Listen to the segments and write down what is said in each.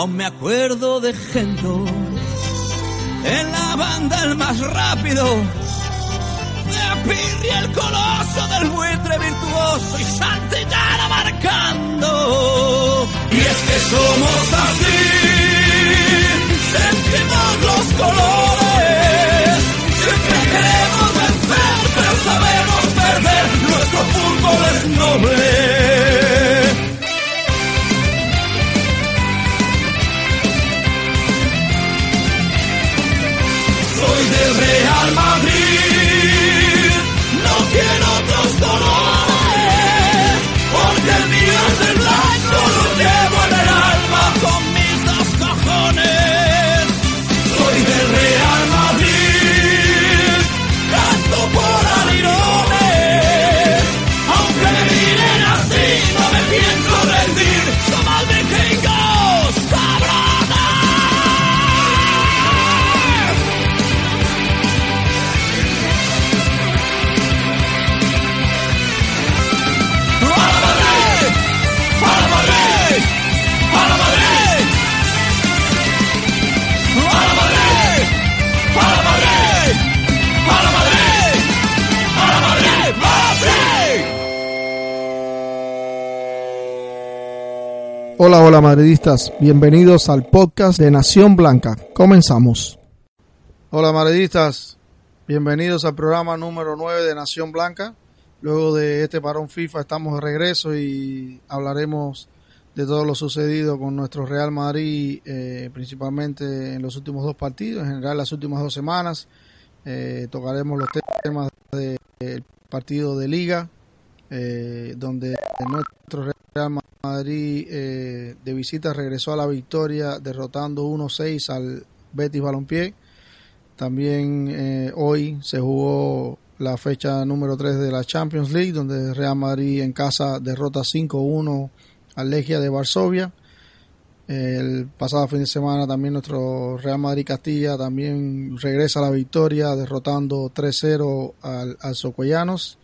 Aún me acuerdo de Gento, en la banda el más rápido, de Pirri el coloso del buitre virtuoso y Santillana marcando. Y es que somos así, sentimos los colores, siempre queremos vencer, pero sabemos perder, nuestro fútbol es noble. Hola, hola madridistas, bienvenidos al podcast de Nación Blanca. Comenzamos. Hola madridistas, bienvenidos al programa número 9 de Nación Blanca. Luego de este parón FIFA estamos de regreso y hablaremos de todo lo sucedido con nuestro Real Madrid, eh, principalmente en los últimos dos partidos, en general las últimas dos semanas. Eh, tocaremos los temas del partido de liga, eh, donde nuestro Real Madrid eh, de visita regresó a la victoria derrotando 1-6 al Betis Balompié. También eh, hoy se jugó la fecha número 3 de la Champions League, donde Real Madrid en casa derrota 5-1 al Legia de Varsovia. El pasado fin de semana también nuestro Real Madrid Castilla también regresa a la victoria derrotando 3-0 al, al Socollanos.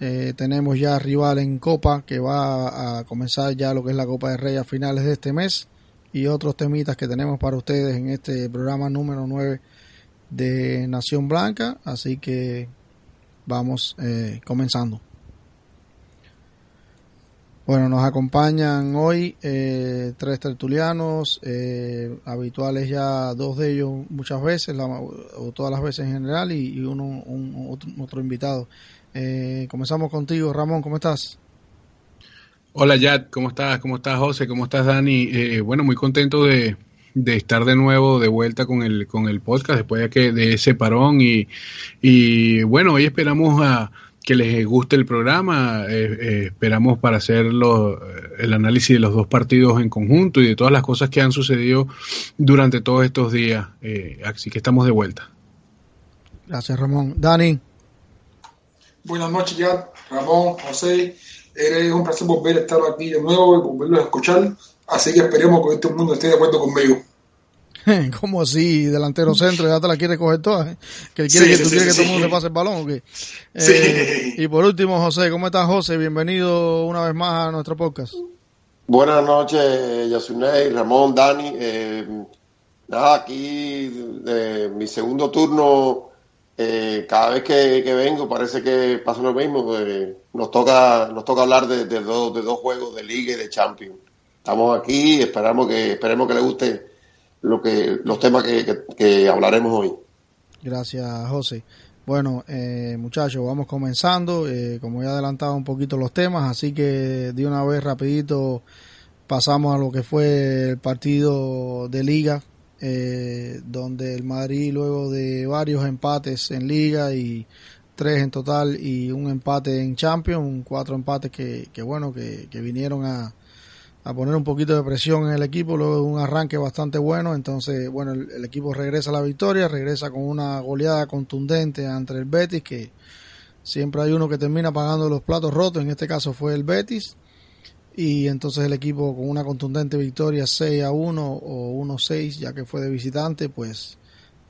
Eh, tenemos ya rival en Copa que va a comenzar ya lo que es la Copa de Rey a finales de este mes y otros temitas que tenemos para ustedes en este programa número 9 de Nación Blanca. Así que vamos eh, comenzando. Bueno, nos acompañan hoy eh, tres tertulianos, eh, habituales ya dos de ellos muchas veces, la- o todas las veces en general, y, y uno un, otro, otro invitado. Eh, comenzamos contigo, Ramón, ¿cómo estás? Hola Yad, ¿cómo estás? ¿Cómo estás José? ¿Cómo estás Dani? Eh, bueno, muy contento de, de estar de nuevo de vuelta con el, con el podcast después de, que, de ese parón y, y bueno, hoy esperamos a que les guste el programa, eh, eh, esperamos para hacer el análisis de los dos partidos en conjunto y de todas las cosas que han sucedido durante todos estos días, Eh, así que estamos de vuelta. Gracias, Ramón. Dani, Buenas noches, ya, Ramón, José. Es un placer volver a estar aquí de nuevo y volverlos a escuchar. Así que esperemos que este mundo esté de acuerdo conmigo. ¿cómo así? Delantero centro, ya te la quiere coger toda. ¿eh? Que quiere Sí, que sí, tú sí, quieres que todo el mundo le pase el balón o qué? Sí. Eh, y por último, José, ¿cómo estás, José? Bienvenido una vez más a nuestro podcast. Buenas noches, Yasunei, Ramón, Dani. Eh, nada, aquí de mi segundo turno, eh, cada vez que, que vengo parece que pasa lo mismo. nos toca nos toca hablar de, de dos, de dos juegos de Liga y de Champions. Estamos aquí, esperamos que esperemos que les guste lo que los temas que, que- hablaremos hoy. Gracias, José. Bueno, eh, muchachos, vamos comenzando. Eh, como he adelantado un poquito los temas, así que de una vez rapidito pasamos a lo que fue el partido de liga, eh, donde el Madrid luego de varios empates en liga y tres en total y un empate en Champions, cuatro empates que, que bueno, que, que vinieron a, a poner un poquito de presión en el equipo luego de un arranque bastante bueno. Entonces, bueno, el, el equipo regresa a la victoria, regresa con una goleada contundente ante el Betis, que siempre hay uno que termina pagando los platos rotos, en este caso fue el Betis. Y entonces el equipo con una contundente victoria 6 a 1 o 1-6, ya que fue de visitante, pues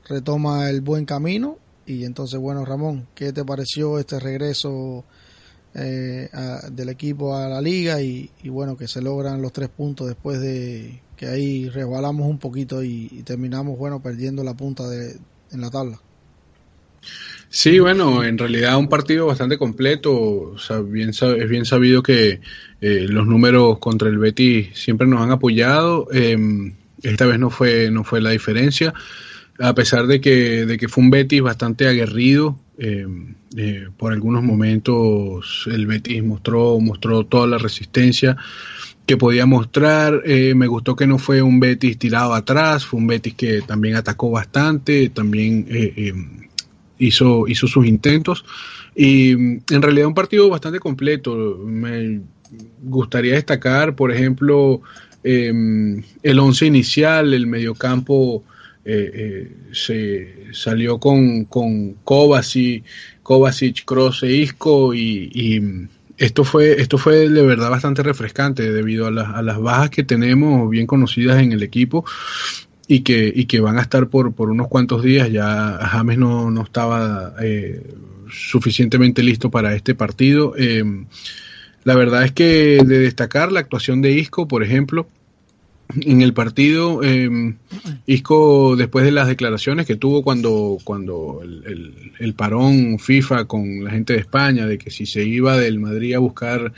retoma el buen camino. Y entonces, bueno, Ramón, ¿qué te pareció este regreso eh, del equipo a la liga? Y, y bueno, que se logran los tres puntos después de que ahí resbalamos un poquito y, terminamos, bueno, perdiendo la punta de, en la tabla. Sí, bueno, en realidad un partido bastante completo. O sea, bien, es bien sabido que eh, los números contra el Betis siempre nos han apoyado. Em, esta vez no fue, no fue la diferencia, a pesar de que, de que fue un Betis bastante aguerrido. Em, eh, por algunos momentos el Betis mostró, mostró toda la resistencia que podía mostrar. Eh, me gustó que no fue un Betis tirado atrás, fue un Betis que también atacó bastante, también eh, em, hizo, hizo sus intentos. Y mm, en realidad un partido bastante completo. Me gustaría destacar, por ejemplo, em, el once inicial, el mediocampo. Eh, se salió con, con Kovacic, Kovacic, Kroos e Isco y esto fue, esto fue de verdad bastante refrescante debido a, a, las bajas que tenemos bien conocidas en el equipo y que, y que van a estar por, por unos cuantos días. Ya James no, no estaba eh, suficientemente listo para este partido. Eh, la verdad es que de destacar la actuación de Isco, por ejemplo, en el partido, eh, Isco, después de las declaraciones que tuvo cuando, cuando el, parón FIFA con la gente de España, de que si se iba del Madrid a buscar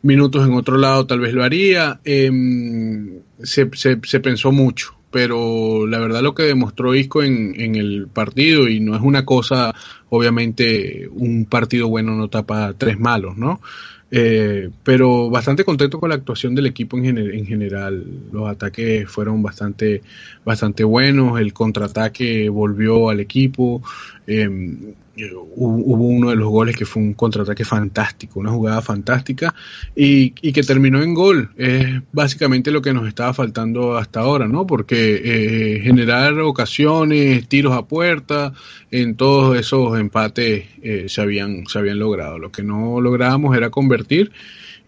minutos en otro lado, tal vez lo haría, em, se, se, pensó mucho. Pero la verdad lo que demostró Isco en, en el partido, y no es una cosa, obviamente, un partido bueno no tapa tres malos, ¿no? Eh, pero bastante contento con la actuación del equipo en, en, general. Los ataques fueron bastante, bastante buenos. El contraataque volvió al equipo. Eh, hubo uno de los goles que fue un contraataque fantástico, una jugada fantástica y, que terminó en gol. Es básicamente lo que nos estaba faltando hasta ahora, ¿no? Porque eh, generar ocasiones, tiros a puerta, en todos esos empates eh, se, habían, se habían logrado. Lo que no lográbamos era convertir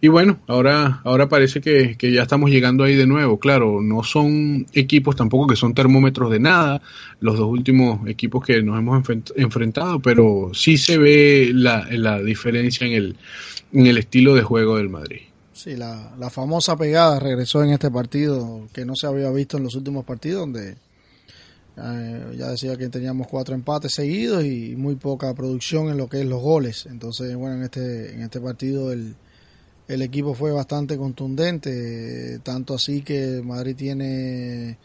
y bueno, ahora, ahora parece que, ya estamos llegando ahí de nuevo. Claro, no son equipos tampoco que son termómetros de nada, los dos últimos equipos que nos hemos enfrentado, pero sí se ve la, la diferencia en el, en el estilo de juego del Madrid. Sí, la, la famosa pegada regresó en este partido que no se había visto en los últimos partidos, donde eh, ya decía que teníamos cuatro empates seguidos y muy poca producción en lo que es los goles. Entonces, bueno, en este, en este partido el el equipo fue bastante contundente, tanto así que Madrid tiene,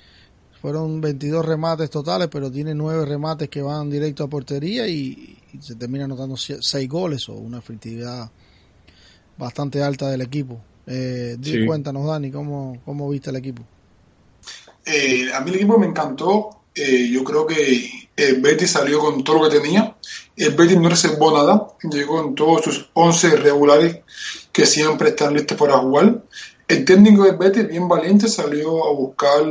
fueron 22 remates totales, pero tiene 9 remates que van directo a portería y, se termina anotando 6 goles o una efectividad bastante alta del equipo. Eh, Cuéntanos, Dani, ¿cómo, ¿cómo viste el equipo? Eh, a mí el equipo me encantó. Eh, yo creo que el Betis salió con todo lo que tenía. El Betis no reservó nada. Llegó en todos sus 11 regulares que siempre están listos para jugar. El técnico del Betis, bien valiente, salió a buscar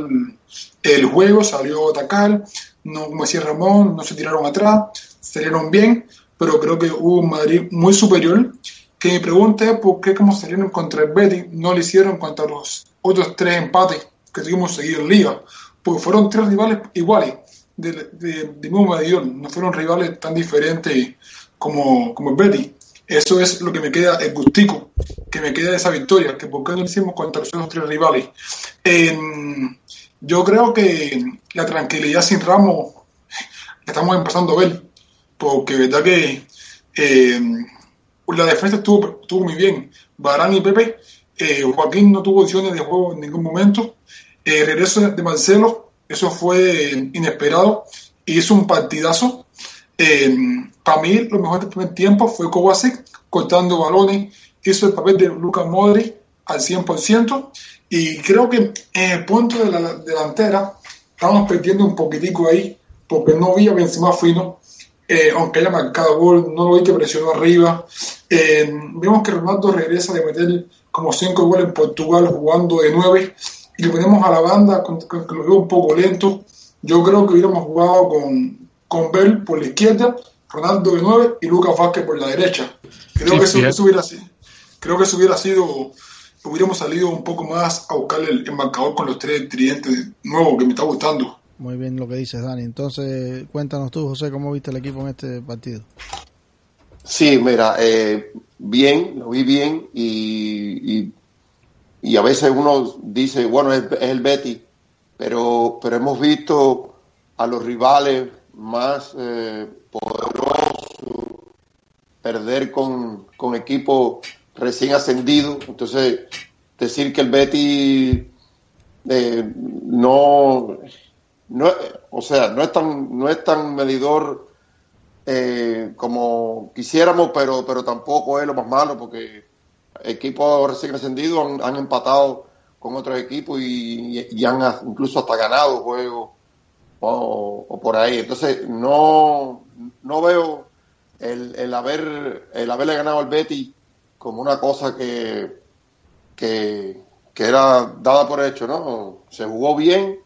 el juego, salió a atacar, no como decía Ramón, no se tiraron atrás, salieron bien, pero creo que hubo un Madrid muy superior. Que mi pregunta es por qué como salieron contra el Betis, no lo hicieron contra los otros tres empates que tuvimos seguido en Liga, porque fueron tres rivales iguales, de, de, mismo Madrid, no fueron rivales tan diferentes como, como el Betis. Eso es lo que me queda, el gustico, que me queda de esa victoria, que por qué no hicimos contra los tres rivales. yo creo que la tranquilidad sin Ramos estamos empezando a ver, porque verdad que eh, la defensa estuvo, estuvo muy bien. Barán y Pepe, eh, Joaquín no tuvo opciones de juego en ningún momento. El regreso de Marcelo, eso fue inesperado hizo un partidazo. Eh, para mí, lo mejor del primer tiempo fue Kovacic cortando balones, hizo el papel de Lucas Modri al 100%, y creo que en el punto de la delantera estamos perdiendo un poquitico ahí, porque no vi a Benzema fino, eh, aunque haya marcado gol, no lo vi que presionó arriba. Eh, vemos que Ronaldo regresa de meter como 5 goles en Portugal jugando de 9 y le ponemos a la banda que lo veo un poco lento. Yo creo que hubiéramos jugado con, con Bell por la izquierda, Ronaldo de 9 y Lucas Vázquez por la derecha. Creo que eso, hubiera sido, creo que eso hubiera sido, hubiéramos salido un poco más a buscar el, marcador con los tres tridentes nuevos que me está gustando. Muy bien lo que dices, Dani. Entonces, cuéntanos tú, José, cómo viste el equipo en este partido. Sí, mira, eh, bien, lo vi bien y, y, a veces uno dice, bueno, es, es el Betty pero, pero hemos visto a los rivales más eh, poderosos perder con, con equipos recién ascendidos. Entonces, decir que el Betty eh, no, no, o sea, no es tan, no es tan medidor eh, como quisiéramos, pero, pero tampoco es lo más malo porque equipos recién ascendidos han, han empatado con otros equipos y, han incluso hasta ganado juegos o, por ahí. Entonces no, no veo el, el, haber el haberle ganado al Betty como una cosa que, que, era dada por hecho, ¿no? Se jugó bien,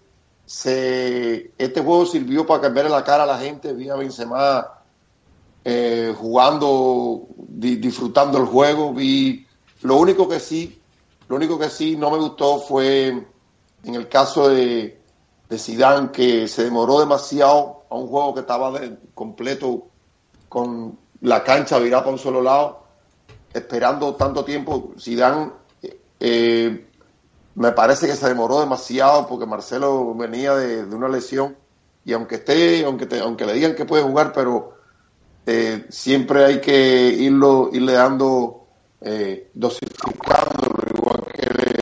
se, este juego sirvió para cambiarle la cara a la gente, vi a Benzema eh, jugando, disfrutando el juego, vi, lo único que sí lo único que sí no me gustó fue en el caso de, de Zidane que se demoró demasiado a un juego que estaba completo con la cancha virada para un solo lado, esperando tanto tiempo. Zidane eh, me parece que se demoró demasiado porque Marcelo venía de, una lesión y aunque esté, aunque aunque le digan que puede jugar, pero eh, siempre hay que irlo, irle dando eh, dosificando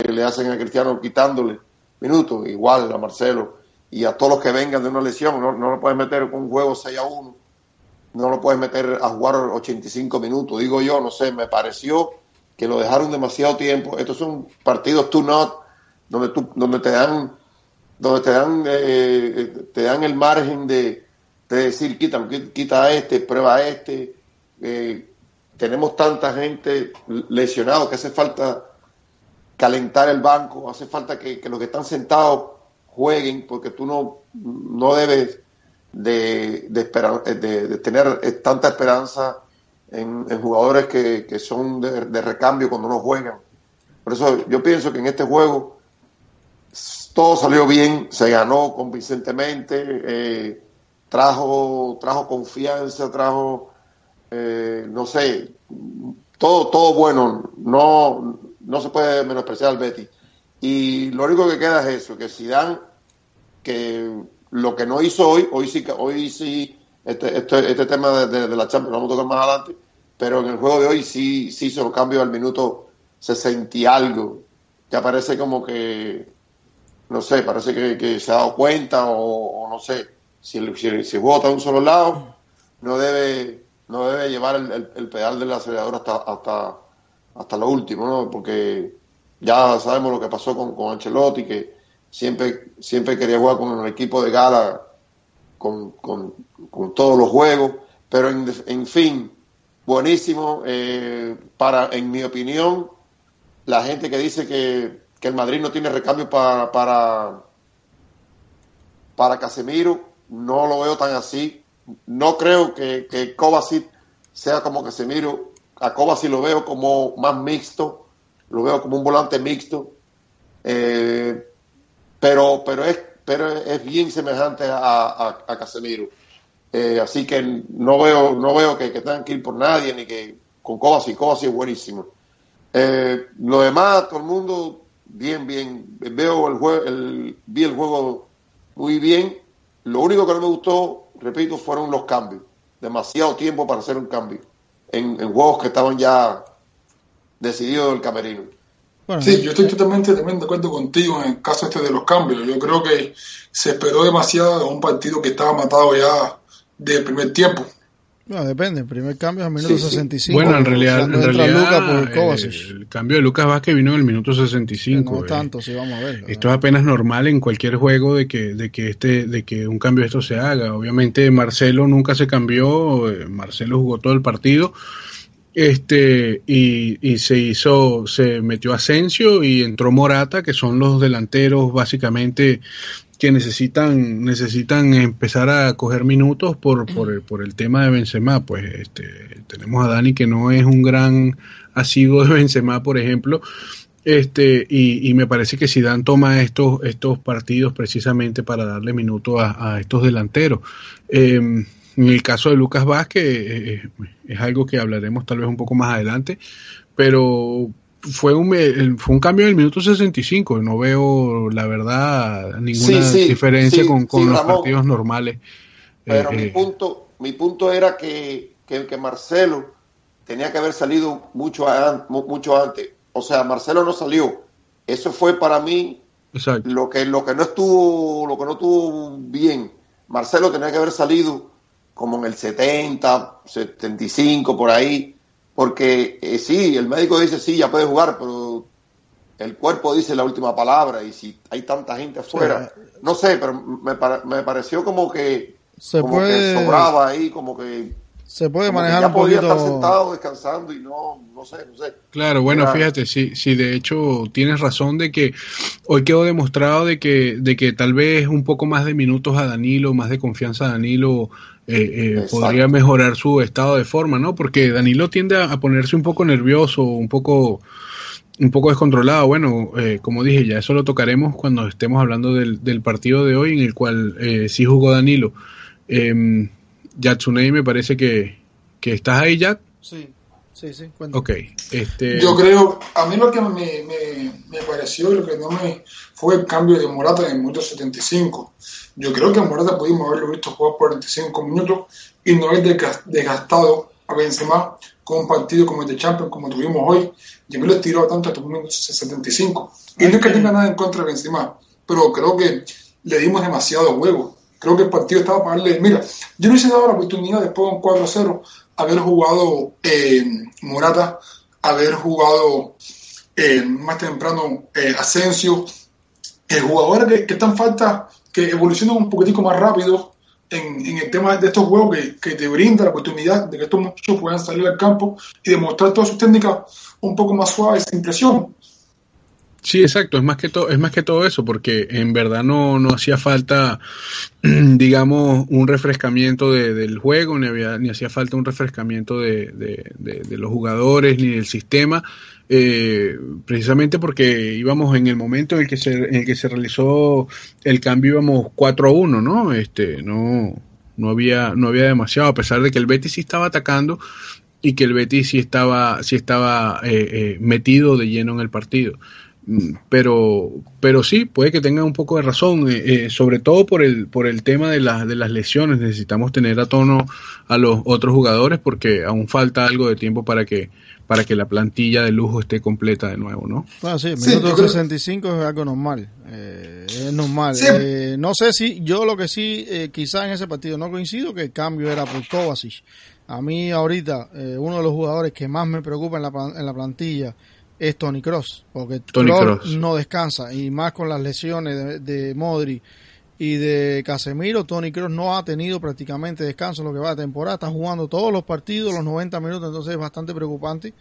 le hacen a Cristiano quitándole minutos, igual a Marcelo y a todos los que vengan de una lesión. No, no lo puedes meter con un juego 6 a 1, no lo puedes meter a jugar 85 minutos. Digo yo, no sé, me pareció que lo dejaron demasiado tiempo. Estos son partidos to not, donde, tú, donde te dan donde te dan eh, te dan el margen de, decir quita, quita a este, prueba este. Eh, tenemos tanta gente lesionado que hace falta calentar el banco, hace falta que, los que están sentados jueguen, porque tú no, no debes de, de, tener tanta esperanza en, jugadores que, son de, recambio cuando no juegan. Por eso yo pienso que en este juego todo salió bien, se ganó convincentemente, eh, trajo, trajo confianza, trajo, eh, no sé, todo, todo bueno. No, no se puede menospreciar al Betty. Y lo único que queda es eso, que Zidane, que lo que no hizo hoy, hoy sí, hoy sí este, este, este tema de, la Champions lo vamos a tocar más adelante, pero en el juego de hoy sí, sí hizo los cambios al minuto 60 y algo. Ya parece como que, no sé, parece que, se ha dado cuenta o, no sé, si, si, si vota a un solo lado, no debe, no debe llevar el, pedal del acelerador hasta, hasta hasta lo último, ¿no? Porque ya sabemos lo que pasó con, con Ancelotti, que siempre, siempre quería jugar con el equipo de gala, con, con, todos los juegos, pero en, fin, buenísimo. Eh, para, en mi opinión, la gente que dice que, que el Madrid no tiene recambio para, para, para Casemiro, no lo veo tan así. No creo que, que Kovacic sea como Casemiro a Kovacic lo veo como más mixto, lo veo como un volante mixto, eh, pero, pero, es, pero es bien semejante a, Casemiro. Eh, así que no veo, no veo que, tengan que ir por nadie, ni que con Kovacic, Kovacic es buenísimo. Eh, lo demás, todo el mundo, bien, bien. Veo el juego, el, vi el juego muy bien. Lo único que no me gustó, repito, fueron los cambios. Demasiado tiempo para hacer un cambio en, juegos que estaban ya decididos del camerino. sí, yo estoy totalmente, de acuerdo contigo en el caso este de los cambios. Yo creo que se esperó demasiado a un partido que estaba matado ya del primer tiempo. No, depende, el primer cambio es al minuto 65. Bueno, en realidad, en realidad el cambio de Lucas Vázquez vino en el minuto 65. No eh. tanto, sí, vamos a ver. Esto es apenas normal en cualquier juego de que, de que este, de que un cambio de esto se haga. Obviamente Marcelo nunca se cambió, eh, Marcelo jugó todo el partido, este, y, y se hizo, se metió Asensio y entró Morata, que son los delanteros básicamente que necesitan necesitan empezar a coger minutos por, por, el, por el tema de Benzema. Pues este, tenemos a Dani que no es un gran asiduo de Benzema, por ejemplo, este y, y me parece que Zidane toma estos estos partidos precisamente para darle minutos a, estos delanteros. Em, en el caso de Lucas Vázquez eh, eh, es algo que hablaremos tal vez un poco más adelante, pero fue un, fue un cambio del minuto 65. No veo, la verdad, ninguna diferencia con, los partidos normales. Pero mi, punto, mi punto era que, que, Marcelo tenía que haber salido mucho, mucho antes. O sea, Marcelo no salió. Eso fue para mí lo que, lo que no estuvo, lo que no estuvo bien. Marcelo tenía que haber salido como en el 70, 75, por ahí, porque eh, sí, el médico dice sí, ya puede jugar, pero el cuerpo dice la última palabra y si hay tanta gente afuera, no sé, pero me, me pareció como que, se puede... sobraba ahí, como que se puede manejar un poquito. estar sentado descansando y no, no sé, no sé. Claro, bueno, fíjate, sí, sí, de hecho tienes razón de que hoy quedó demostrado de que, de que tal vez un poco más de minutos a Danilo, más de confianza a Danilo eh, eh, podría mejorar su estado de forma, ¿no? Porque Danilo tiende a, ponerse un poco nervioso, un poco un poco descontrolado. Bueno, eh, como dije, ya eso lo tocaremos cuando estemos hablando del, del partido de hoy en el cual sí jugó Danilo. Eh, Yatsunei me parece que, que estás ahí, ya. Sí, sí, sí. Ok. Este... Yo creo, a mí lo que me, me, pareció y lo que no me fue el cambio de Morata en el minuto 75. Yo creo que a Morata pudimos haberlo visto jugar 45 minutos y no haber desgastado a Benzema con un partido como el de Champions, como tuvimos hoy. Yo me lo tiró tanto hasta el minuto 75. Y no es que tenga nada en contra de Benzema, pero creo que le dimos demasiado juego Creo que el partido estaba para darle. Mira, yo no hice dado la oportunidad después de un 4-0 haber jugado eh, Morata, haber jugado eh, más temprano eh, Asensio, jugadores que, que, están falta, que evolucionan un poquitico más rápido en, el tema de estos juegos que, que, te brinda la oportunidad de que estos muchachos puedan salir al campo y demostrar todas sus técnicas un poco más suaves sin presión. Sí, exacto, es más que todo, es más que todo eso, porque en verdad no, no hacía falta, digamos, un refrescamiento de, del juego, ni había, ni hacía falta un refrescamiento de, de, los jugadores, ni del sistema, eh, precisamente porque íbamos en el momento en el que se, en el que se realizó el cambio íbamos 4 a 1, ¿no? Este, no, no había, no había demasiado, a pesar de que el Betis sí estaba atacando y que el Betis sí estaba, sí estaba eh, eh, metido de lleno en el partido pero pero sí puede que tenga un poco de razón eh, eh, sobre todo por el por el tema de las de las lesiones. Necesitamos tener a tono a los otros jugadores porque aún falta algo de tiempo para que para que la plantilla de lujo esté completa de nuevo no ah, sí minuto 65 es algo normal eh, es normal. No sé si yo lo que sí quizá en ese partido no coincido que el cambio era por Kovacic. A mí ahorita uno de los jugadores que más me preocupa en la, en la plantilla es Tony Cross, porque Tony Cross no descansa y más con las lesiones de, Modri y de Casemiro, Tony Cross no ha tenido prácticamente descanso en lo que va de temporada, está jugando todos los partidos, los 90 minutos, entonces es bastante preocupante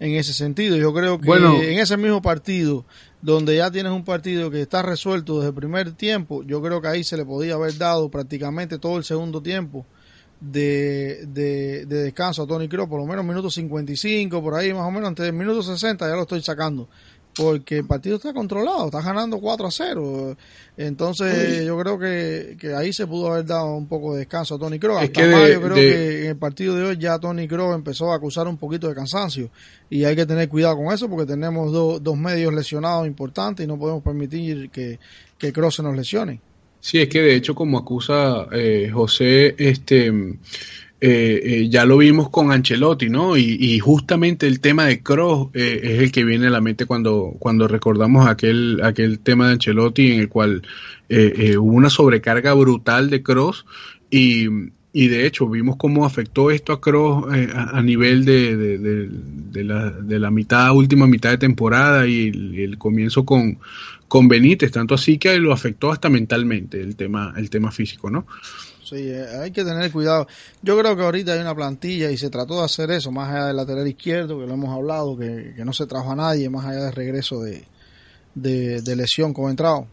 en ese sentido. Yo creo que en ese mismo partido, donde ya tienes un partido que está resuelto desde el primer tiempo, yo creo que ahí se le podía haber dado prácticamente todo el segundo tiempo de, de, descanso a Tony Kroos, por lo menos minuto 55, por ahí más o menos, antes del minuto 60 ya lo estoy sacando. Porque el partido está controlado, está ganando 4 a 0. Entonces, yo creo que, que, ahí se pudo haber dado un poco de descanso a Tony Kroos. yo creo que en el partido de hoy ya Tony Kroos empezó a acusar un poquito de cansancio. Y hay que tener cuidado con eso porque tenemos dos medios lesionados importantes y no podemos permitir que, que Kroos se nos lesione. Sí, es que de hecho, como acusa eh, José, este, eh, eh, ya lo vimos con Ancelotti, ¿no? Y, justamente el tema de Cross es el que viene a la mente cuando, cuando recordamos aquel, aquel tema de Ancelotti en el cual hubo una sobrecarga brutal de Cross y, y de hecho vimos cómo afectó esto a Cross a, nivel de, de, de, la, de la mitad, última mitad de temporada y el comienzo con, con Benítez, tanto así que lo afectó hasta mentalmente el tema, el tema físico, ¿no? Sí, eh, hay que tener cuidado. Yo creo que ahorita hay una plantilla y se trató de hacer eso, más allá del lateral izquierdo, que lo hemos hablado, que, no se trajo a nadie, más allá del regreso de, de, lesión como entrado.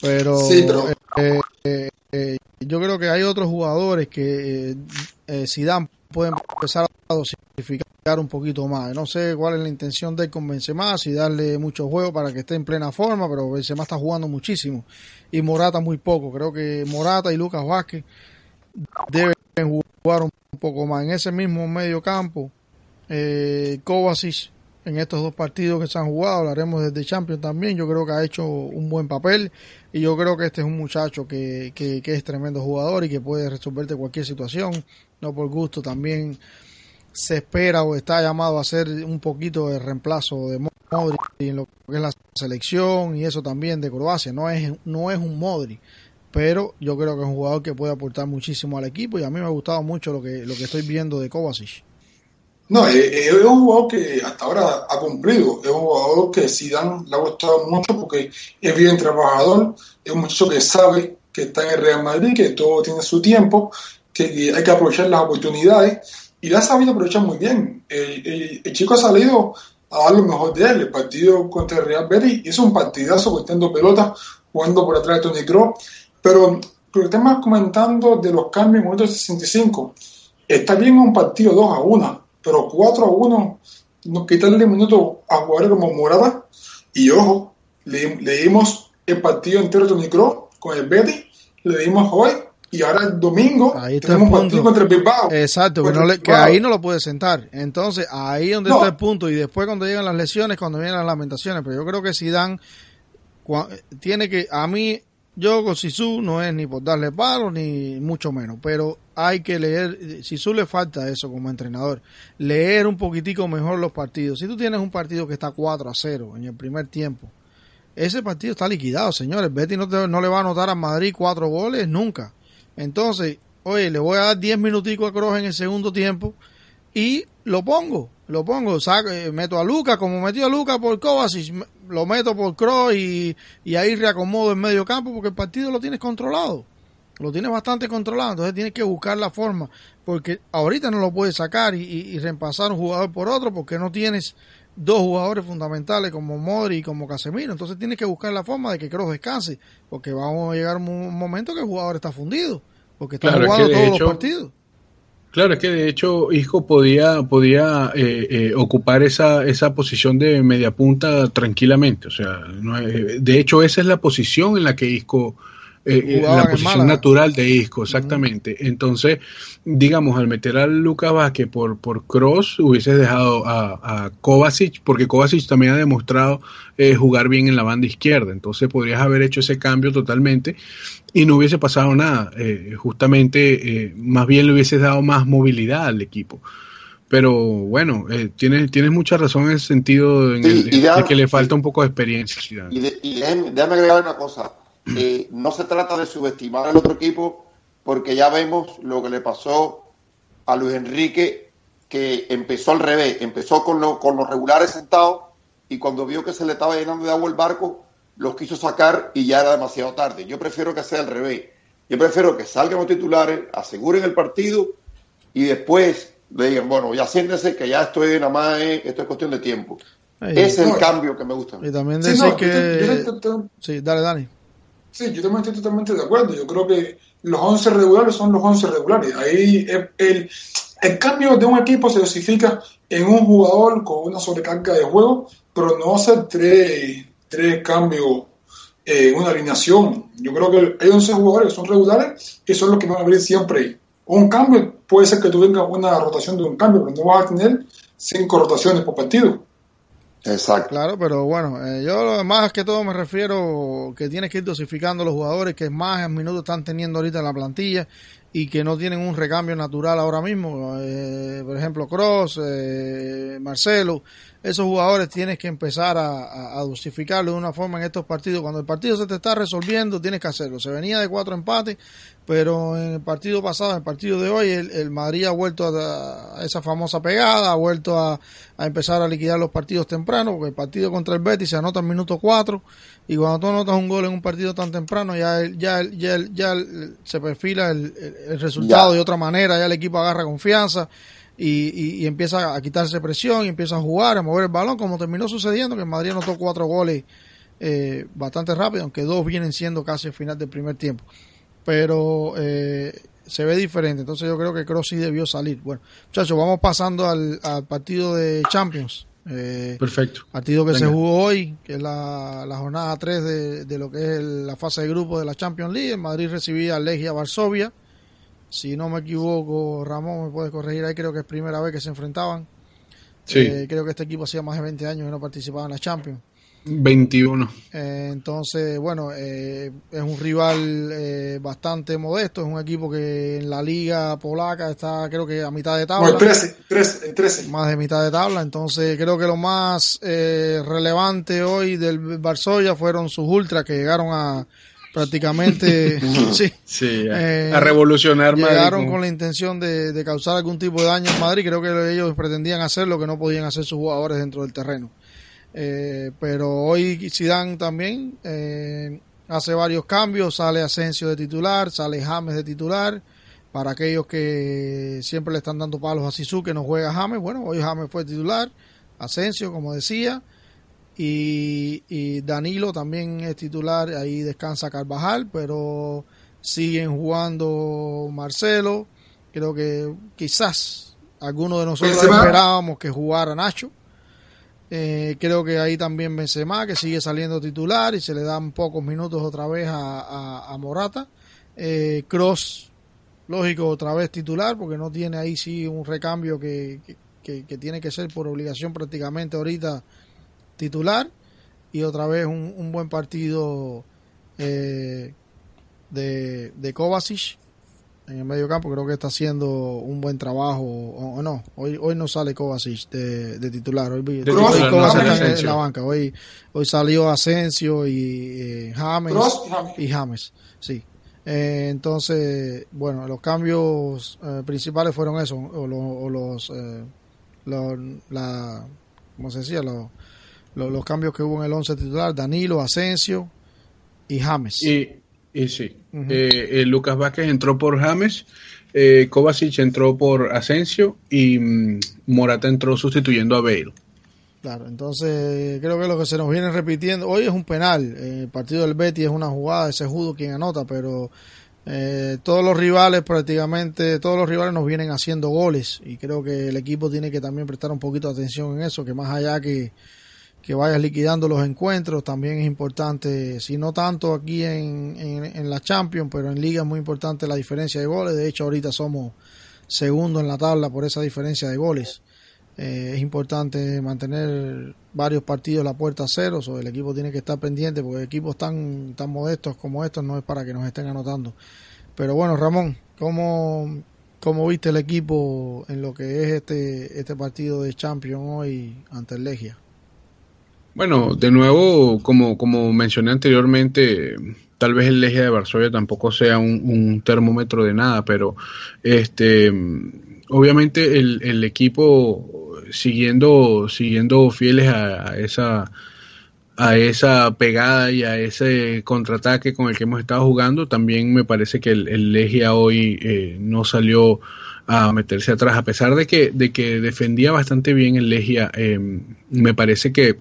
Pero, eh, eh, yo creo que hay otros jugadores que eh, Zidane puede empezar a dosificar un poquito más. No sé cuál es la intención de convencer más y darle mucho juego para que esté en plena forma, pero Benzema está jugando muchísimo y Morata muy poco. Creo que Morata y Lucas Vázquez deben jugar un poco más. En ese mismo medio campo, eh, Kovacic en estos dos partidos que se han jugado, hablaremos desde Champions también, yo creo que ha hecho un buen papel y yo creo que este es un muchacho que, que, es tremendo jugador y que puede resolverte cualquier situación, no por gusto, también se espera o está llamado a ser un poquito de reemplazo de Modri en lo que es la selección y eso también de Croacia, no es, no es un Modri pero yo creo que es un jugador que puede aportar muchísimo al equipo y a mí me ha gustado mucho lo que, lo que estoy viendo de Kovacic. No, eh, eh, es, un jugador que hasta ahora ha cumplido, es un jugador que Zidane le ha gustado mucho porque es bien trabajador, es un muchacho que sabe que está en el Real Madrid, que todo tiene su tiempo, que, hay que aprovechar las oportunidades. Y la ha sabido aprovechar muy bien. El, chico ha salido a dar lo mejor de él, el partido contra el Real Madrid hizo un partidazo cortando pelotas, jugando por atrás de Tony Kroos, pero lo que estamos comentando de los cambios en el 65, está bien un partido 2 a 1, pero 4 a 1, nos quitarle minutos a jugadores como Morada. Y ojo, le, dimos el partido entero de Tony Kroos con el Betty, le dimos hoy y ahora el domingo ahí tenemos un partido contra el Bilbao. Exacto, que, ahí no lo puede sentar. Entonces, ahí donde está el punto. Y después cuando llegan las lesiones, cuando vienen las lamentaciones. Pero yo creo que si dan tiene que, a mí, yo con Sisu no es ni por darle palo ni mucho menos, pero hay que leer, Sisu le falta eso como entrenador, leer un poquitico mejor los partidos. Si tú tienes un partido que está 4 a 0 en el primer tiempo, ese partido está liquidado, señores. Betty no, no le va a anotar a Madrid cuatro goles nunca. Entonces, oye, le voy a dar 10 minuticos a Kroos en el segundo tiempo y lo pongo, lo pongo, saco, eh, meto a Lucas, como metió a Lucas por Kovacic, lo meto por Cross y, ahí reacomodo en medio campo porque el partido lo tienes controlado, lo tienes bastante controlado, entonces tienes que buscar la forma, porque ahorita no lo puedes sacar y, reemplazar un jugador por otro porque no tienes dos jugadores fundamentales como Modri y como Casemiro, entonces tienes que buscar la forma de que Cross descanse, porque vamos a llegar un momento que el jugador está fundido, porque está jugando todos los partidos. Claro, es que de hecho Isco podía, podía eh, eh, ocupar esa, esa posición de media punta tranquilamente. O sea, de hecho esa es la posición en la que Isco eh, la posición natural de Isco, exactamente. Entonces, digamos, al meter a Lucas Vázquez por, por Cross, hubieses dejado a, a Kovacic, porque Kovacic también ha demostrado eh, jugar bien en la banda izquierda. Entonces, podrías haber hecho ese cambio totalmente y no hubiese pasado nada. Eh, justamente, más bien le hubieses dado más movilidad al equipo. Pero bueno, tienes, tienes mucha razón en el sentido en de que le falta un poco de experiencia. Y, y déjame agregar una cosa eh, no se trata de subestimar al otro equipo, porque ya vemos lo que le pasó a Luis Enrique, que empezó al revés, empezó con, con los regulares sentados y cuando vio que se le estaba llenando de agua el barco, los quiso sacar y ya era demasiado tarde. Yo prefiero que sea al revés. Yo prefiero que salgan los titulares, aseguren el partido y después le digan, bueno, ya siéntese que ya estoy nada más, esto es cuestión de tiempo. Ese es el cambio que me gusta. Y también decir que... Sí, dale, Dani. Sí, yo también estoy totalmente de acuerdo. Yo creo que los 11 regulares son los 11 regulares. Ahí el, el, cambio de un equipo se dosifica en un jugador con una sobrecarga de juego, pero no hacer tres, tres cambios en una alineación. Yo creo que hay 11 jugadores que son regulares y son los que van a abrir siempre. Un cambio puede ser que tú tengas una rotación de un cambio, pero no vas a tener cinco rotaciones por partido. Exacto. Claro, pero bueno, eh, yo más que todo me refiero que tienes que ir dosificando los jugadores que más minutos están teniendo ahorita en la plantilla y que no tienen un recambio natural ahora mismo. Eh, por ejemplo, Cross, eh, Marcelo, esos jugadores tienes que empezar a, a, dosificarlo de una forma en estos partidos. Cuando el partido se te está resolviendo, tienes que hacerlo. Se venía de cuatro empates, pero en el partido pasado, en el partido de hoy, el, Madrid ha vuelto a, esa famosa pegada, ha vuelto a, empezar a liquidar los partidos temprano, porque el partido contra el Betis se anota en minuto 4, y cuando tú anotas un gol en un partido tan temprano, ya, ya, ya, ya se perfila el, resultado de otra manera, ya el equipo agarra confianza. Y, y, empieza a quitarse presión y empieza a jugar, a mover el balón, como terminó sucediendo, que el Madrid anotó cuatro goles eh, bastante rápido, aunque dos vienen siendo casi al final del primer tiempo pero eh, se ve diferente. Entonces yo creo que Cross sí debió salir. Bueno, muchachos, vamos pasando al, partido de Champions. Eh, Perfecto. Partido que se jugó hoy, que es la, jornada 3 de, lo que es la fase de grupo de la Champions League. En Madrid recibía a Legia Varsovia. Si no me equivoco, Ramón me puede corregir ahí, creo que es primera vez que se enfrentaban. Eh, creo que este equipo hacía más de 20 años que no participaba en la Champions. 21. Eh, entonces, bueno, eh, es un rival eh, bastante modesto, es un equipo que en la liga polaca está creo que a mitad de tabla. 13, 13, 13. Más de mitad de tabla, entonces creo que lo más relevante hoy del Varsovia fueron sus ultras que llegaron a prácticamente sí, sí a, revolucionar llegaron con la intención de, de causar algún tipo de daño en Madrid. Creo que ellos pretendían hacer lo que no podían hacer sus jugadores dentro del terreno. Eh, pero hoy Zidane también eh, hace varios cambios, sale Asensio de titular, sale James de titular. Para aquellos que siempre le están dando palos a Sisu que no juega James, bueno, hoy James fue titular, Asensio, como decía, y, Danilo también es titular, ahí descansa Carvajal, pero siguen jugando Marcelo. Creo que quizás algunos de nosotros esperábamos que jugara Nacho eh, creo que ahí también Benzema, que sigue saliendo titular y se le dan pocos minutos otra vez a, Morata. Eh, Cross, lógico, otra vez titular, porque no tiene ahí sí un recambio que, tiene que ser por obligación prácticamente ahorita titular. Y otra vez un, buen partido eh, de, de Kovacic en el medio campo. Creo que está haciendo un buen trabajo o, no. Hoy hoy no sale Kovacic de, titular. Hoy, Kovacic está en, la banca. Hoy hoy salió Asensio y eh, James y James. sí. Eh, entonces bueno los cambios eh, principales fueron esos o, los la cómo se decía los, los, cambios que hubo en el 11 titular Danilo Asensio y James y y sí, eh, eh, Lucas Vázquez entró por James, eh, Kovacic entró por Asensio y mm, Morata entró sustituyendo a Bale. Claro, entonces creo que lo que se nos viene repitiendo, hoy es un penal, el partido del Betty es una jugada, ese judo quien anota, pero todos los rivales prácticamente, todos los rivales nos vienen haciendo goles y creo que el equipo tiene que también prestar un poquito de atención en eso, que más allá que que vayas liquidando los encuentros, también es importante, si no tanto aquí en, en, la Champions, pero en Liga es muy importante la diferencia de goles, de hecho ahorita somos segundo en la tabla por esa diferencia de goles. Eh, es importante mantener varios partidos la puerta a cero, o el equipo tiene que estar pendiente porque equipos tan, tan modestos como estos no es para que nos estén anotando. Pero bueno, Ramón, ¿cómo, cómo viste el equipo en lo que es este, este partido de Champions hoy ante el Legia? Bueno, de nuevo, como, como mencioné anteriormente, tal vez el eje de Varsovia tampoco sea un, termómetro de nada, pero este obviamente el, el equipo siguiendo, siguiendo fieles a, esa a esa pegada y a ese contraataque con el que hemos estado jugando, también me parece que el, Legia hoy eh, no salió a meterse atrás, a pesar de que, de que defendía bastante bien el Legia, eh, me parece que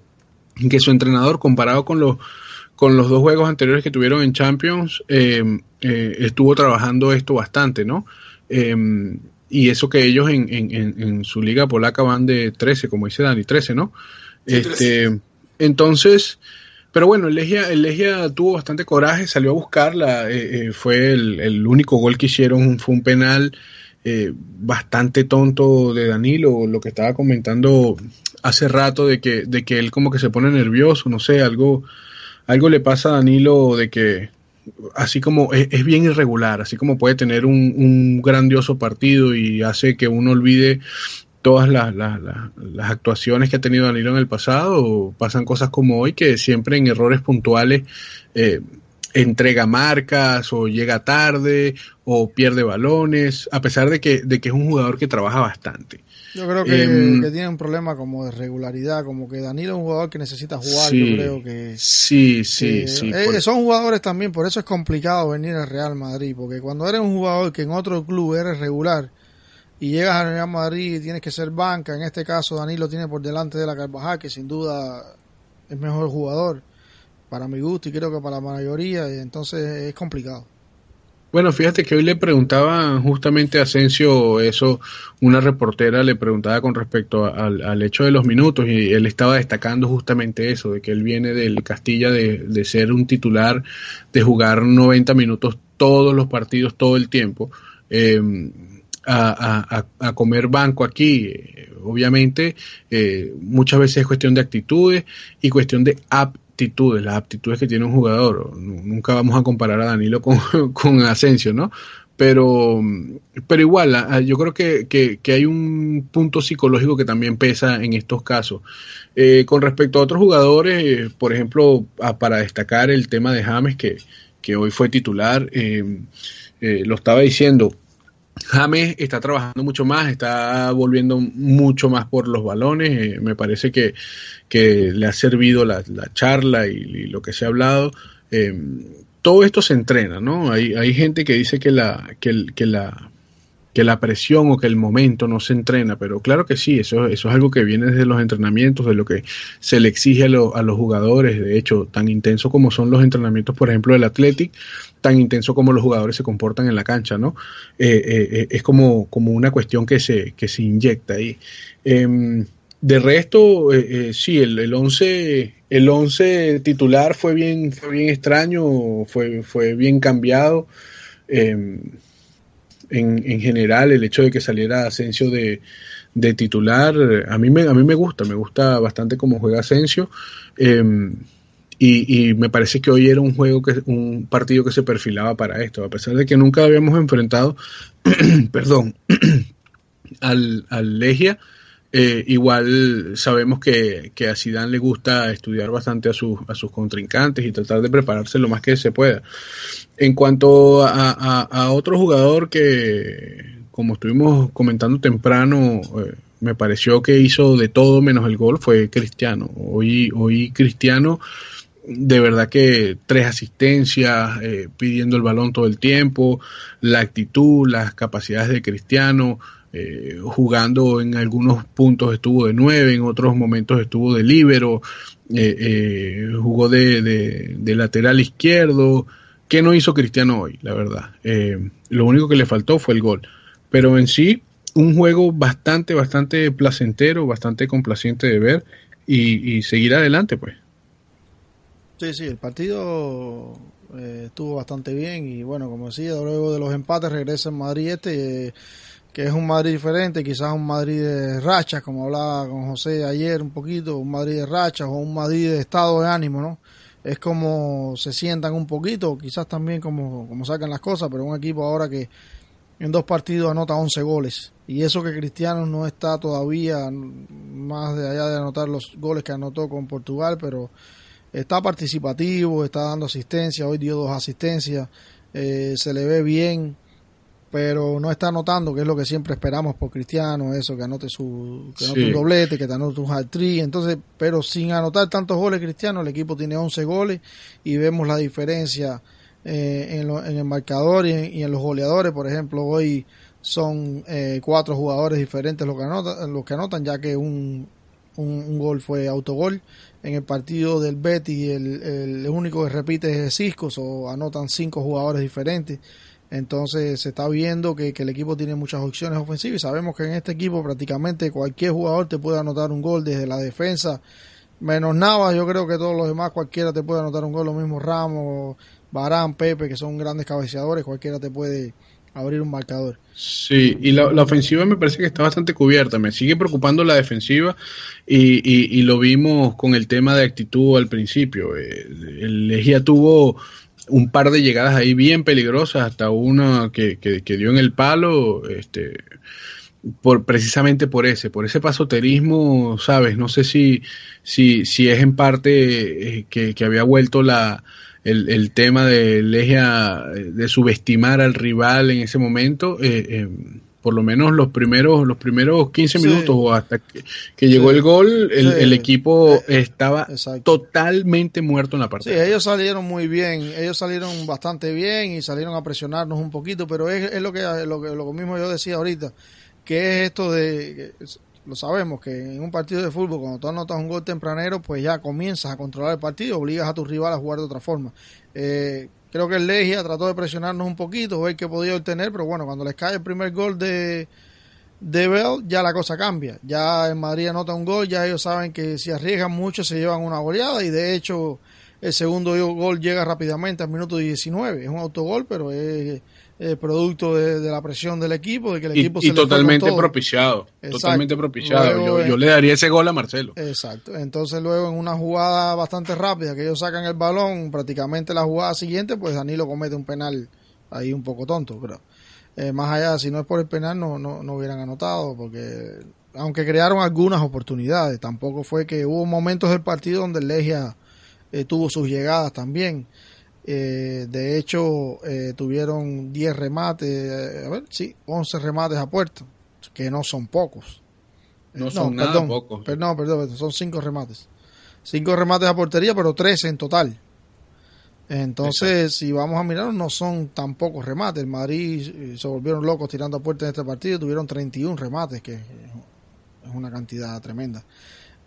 que su entrenador, comparado con los, con los dos juegos anteriores que tuvieron en Champions, eh, eh, estuvo trabajando esto bastante, ¿no? Eh, y eso que ellos en, en, en, su liga polaca van de 13, como dice Dani, 13, ¿no? este, entonces, pero bueno, el Legia, el Legia tuvo bastante coraje, salió a buscarla, fue el, el, único gol que hicieron, fue un penal bastante tonto de Danilo, lo que estaba comentando hace rato de que, de que él como que se pone nervioso, no sé, algo, algo le pasa a Danilo de que así como es, bien irregular, así como puede tener un, grandioso partido y hace que uno olvide todas las, las, las, actuaciones que ha tenido Danilo en el pasado, pasan cosas como hoy que siempre en errores puntuales eh, entrega marcas o llega tarde o pierde balones, a pesar de que, de que es un jugador que trabaja bastante. Yo creo em, que, tiene un problema como de regularidad, como que Danilo es un jugador que necesita jugar, yo creo que... Sí, sí, sí. Eh, son jugadores también, por eso es complicado venir al Real Madrid, porque cuando eres un jugador que en otro club eres regular y llegas al Real Madrid y tienes que ser banca, en este caso Danilo tiene por delante de la Carvajal, que sin duda es mejor jugador para mi gusto y creo que para la mayoría, y entonces es complicado. Bueno, fíjate que hoy le preguntaba justamente a Asensio eso, una reportera le preguntaba con respecto al, hecho de los minutos y él estaba destacando justamente eso, de que él viene del Castilla de, ser un titular, de jugar 90 minutos todos los partidos, todo el tiempo. Eh, a, comer banco aquí. Obviamente, eh, muchas veces es cuestión de actitudes y cuestión de aptitudes, las aptitudes que tiene un jugador. Nunca vamos a comparar a Danilo con, con Asensio, ¿no? Pero, pero igual, yo creo que, que, hay un punto psicológico que también pesa en estos casos. Eh, con respecto a otros jugadores, por ejemplo, para destacar el tema de James, que, que hoy fue titular, eh, lo estaba diciendo, James está trabajando mucho más, está volviendo mucho más por los balones. Eh, me parece que, que, le ha servido la, charla y, lo que se ha hablado. Eh, todo esto se entrena, ¿no? Hay, hay gente que dice que la, que, que la que la presión o que el momento no se entrena, pero claro que sí, eso, eso es algo que viene desde los entrenamientos, de lo que se le exige a, a los jugadores, de hecho, tan intenso como son los entrenamientos, por ejemplo, del Athletic, tan intenso como los jugadores se comportan en la cancha, ¿no? Eh, eh, eh, es como, como una cuestión que se, que se inyecta ahí. Em, de resto, sí, el, el once, el once titular fue bien, fue bien extraño, fue, fue bien cambiado. Em, en, en, general el hecho de que saliera Asensio de, de, titular, a mí, me, a mí me gusta, me gusta bastante cómo juega Asensio. Em, y, y, me parece que hoy era un juego que un partido que se perfilaba para esto, a pesar de que nunca habíamos enfrentado, perdón, al, al Legia, eh, igual sabemos que, que, a Zidane le gusta estudiar bastante a, sus a sus contrincantes y tratar de prepararse lo más que se pueda. En cuanto a, a, otro jugador que, como estuvimos comentando temprano, eh, me pareció que hizo de todo menos el gol, fue Cristiano. Hoy, hoy Cristiano, de verdad que tres asistencias, eh, pidiendo el balón todo el tiempo, la actitud, las capacidades de Cristiano, eh, jugando en algunos puntos estuvo de nueve, en otros momentos estuvo de líbero, eh, eh, jugó de, de, lateral izquierdo. ¿Qué no hizo Cristiano hoy, la verdad? lo único que le faltó fue el gol. Pero en sí, un juego bastante, bastante placentero, bastante complaciente de ver y, y seguir adelante, pues. Sí, sí, el partido estuvo bastante bien y bueno, como decía, luego de los empates regresa en Madrid este que es un Madrid diferente, quizás un Madrid de rachas, como hablaba con José ayer un poquito, un Madrid de rachas o un Madrid de estado de ánimo, ¿no? Es como se sientan un poquito, quizás también como, como sacan las cosas, pero un equipo ahora que en dos partidos anota 11 goles. Y eso que Cristiano no está todavía más de allá de anotar los goles que anotó con Portugal, pero está participativo, está dando asistencia, hoy dio dos asistencias, eh, se le ve bien pero no está anotando, que es lo que siempre esperamos por Cristiano, eso, que anote su que anote un doblete, que te anote un hat trick, entonces, pero sin anotar tantos goles Cristiano, el equipo tiene 11 goles y vemos la diferencia eh, en, en, el marcador y en, los goleadores, por ejemplo, hoy son eh, cuatro jugadores diferentes los que anotan, los que anotan ya que un, un, gol fue autogol. En el partido del Betty el, el, único que repite es Cisco, o anotan cinco jugadores diferentes. Entonces se está viendo que, el equipo tiene muchas opciones ofensivas y sabemos que en este equipo prácticamente cualquier jugador te puede anotar un gol desde la defensa. Menos Navas, yo creo que todos los demás cualquiera te puede anotar un gol, lo mismo Ramos, Barán, Pepe, que son grandes cabeceadores, cualquiera te puede abrir un marcador. Sí, y la, ofensiva me parece que está bastante cubierta. Me sigue preocupando la defensiva y, y, lo vimos con el tema de actitud al principio. Eh, el Legia tuvo un par de llegadas ahí bien peligrosas, hasta una que, que, dio en el palo, este, por, precisamente por ese, por ese pasoterismo, sabes, no sé si, si, si es en parte eh, que, que había vuelto la, el, el tema de Legia de subestimar al rival en ese momento, eh, eh, por lo menos los primeros los primeros 15 minutos o hasta que, llegó el gol, el, equipo eh, estaba totalmente muerto en la partida. Sí, ellos salieron muy bien, ellos salieron bastante bien y salieron a presionarnos un poquito, pero es, es lo, que, lo que lo mismo yo decía ahorita, que es esto de lo sabemos que en un partido de fútbol cuando tú anotas un gol tempranero, pues ya comienzas a controlar el partido, obligas a tu rival a jugar de otra forma. Eh, Creo que el Legia trató de presionarnos un poquito, ver qué podía obtener, pero bueno, cuando les cae el primer gol de, de Bell, ya la cosa cambia. Ya en Madrid anota un gol, ya ellos saben que si arriesgan mucho se llevan una goleada y de hecho el segundo gol llega rápidamente al minuto 19. Es un autogol, pero es eh, producto de, la presión del equipo, de que el equipo y, totalmente propiciado, totalmente propiciado. yo, le daría ese gol a Marcelo. Exacto. Entonces luego en una jugada bastante rápida que ellos sacan el balón, prácticamente la jugada siguiente, pues Danilo comete un penal ahí un poco tonto, pero eh, más allá, si no es por el penal no, no, no hubieran anotado, porque aunque crearon algunas oportunidades, tampoco fue que hubo momentos del partido donde el Legia eh, tuvo sus llegadas también. Eh, de hecho, eh, tuvieron 10 remates, eh, a ver, sí, 11 remates a puerta, que no son pocos. No son nada pocos. Perdón, perdón, son 5 remates. 5 remates a portería, pero 13 en total. Entonces, si vamos a mirar, no son tan pocos remates. El Madrid se volvieron locos tirando a puerta en este partido, tuvieron 31 remates, que es una cantidad tremenda.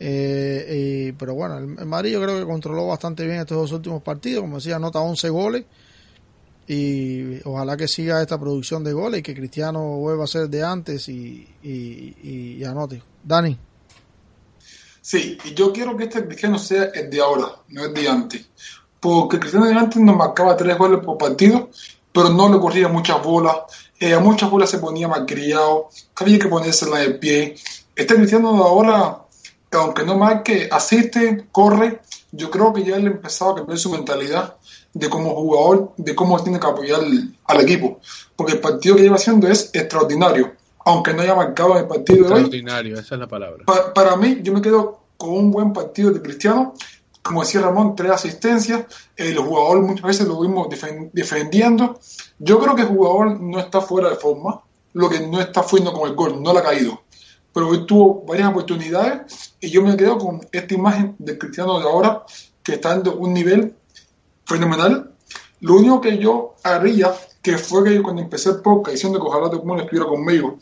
Eh, pero bueno, el, Madrid yo creo que controló bastante bien estos dos últimos partidos. Como decía, anota 11 goles. Y ojalá que siga esta producción de goles y que Cristiano vuelva a ser de antes y, anote. Dani. Sí, y yo quiero que este Cristiano sea el de ahora, no el de antes. Porque Cristiano de antes nos marcaba tres goles por partido, pero no le corría muchas bolas. Eh, a muchas bolas se ponía mal criado, había que ponérsela de pie. Este Cristiano de ahora aunque no marque, asiste, corre, yo creo que ya él empezado a cambiar su mentalidad de como jugador, de cómo tiene que apoyar al equipo. Porque el partido que lleva haciendo es extraordinario, aunque no haya marcado en el partido de hoy. Extraordinario, esa es la palabra. para mí, yo me quedo con un buen partido de Cristiano. Como decía Ramón, tres asistencias. El jugador muchas veces lo vimos defendiendo. Yo creo que el jugador no está fuera de forma. Lo que no está fuendo con el gol, no le ha caído pero hoy tuvo varias oportunidades y yo me quedo con esta imagen del Cristiano de ahora que está en un nivel fenomenal. Lo único que yo haría, que fue que cuando empecé el podcast diciendo que ojalá todo el estuviera conmigo,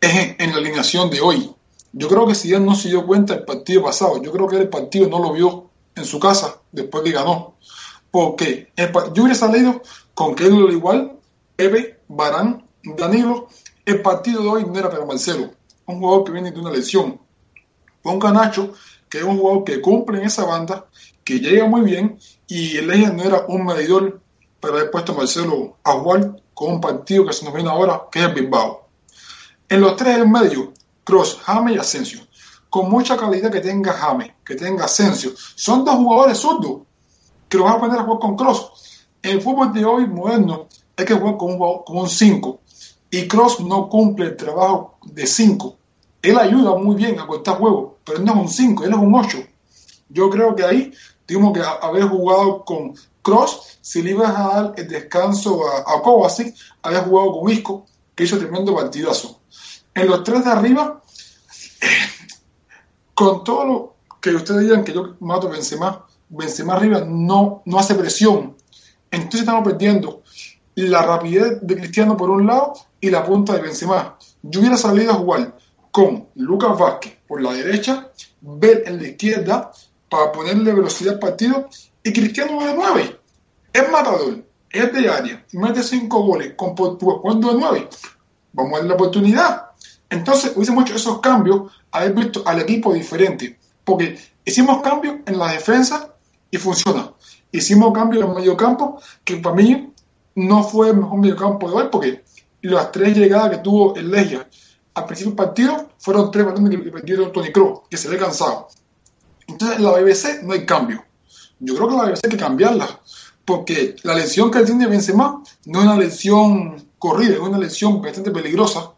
es en, la alineación de hoy. Yo creo que si él no se dio cuenta el partido pasado, yo creo que el partido no lo vio en su casa después que ganó. Porque yo hubiera salido con que él igual, Pepe, Barán, Danilo. El partido de hoy no era para Marcelo un jugador que viene de una lesión. Ponga Nacho, que es un jugador que cumple en esa banda, que llega muy bien, y el Legia no era un medidor para haber puesto a Marcelo a jugar con un partido que se nos viene ahora, que es el Bilbao. En los tres del medio, Cross, Jame y Asensio. Con mucha calidad que tenga Jame, que tenga Asensio. Son dos jugadores zurdos que los van a poner a jugar con Cross. En el fútbol de hoy moderno hay que jugar con un 5 y Cross no cumple el trabajo de 5. Él ayuda muy bien a cortar juego, pero no es un 5, él es un 8. Yo creo que ahí tuvimos que haber jugado con Cross, si le ibas a dar el descanso a, a Kovacic, había jugado con Isco, que hizo tremendo partidazo. En los tres de arriba, con todo lo que ustedes digan que yo mato Benzema, Benzema arriba no, no hace presión. Entonces estamos perdiendo la rapidez de Cristiano por un lado y la punta de Benzema. Yo hubiera salido a jugar con Lucas Vázquez por la derecha, Ver en la izquierda para ponerle velocidad al partido y Cristiano de 9. Es matador, es de área, mete 5 goles con cuando de 9. Vamos a darle la oportunidad. Entonces hubiésemos hecho esos cambios, haber visto al equipo diferente, porque hicimos cambios en la defensa y funciona. Hicimos cambios en el medio campo, que para mí no fue el mejor medio campo de hoy, porque las tres llegadas que tuvo el Legia al principio del partido fueron tres balones que perdió Tony Kroos, que se le cansado. Entonces, en la BBC no hay cambio. Yo creo que la BBC hay que cambiarla, porque la lesión que tiene Benzema no es una lesión corrida, es una lesión bastante peligrosa.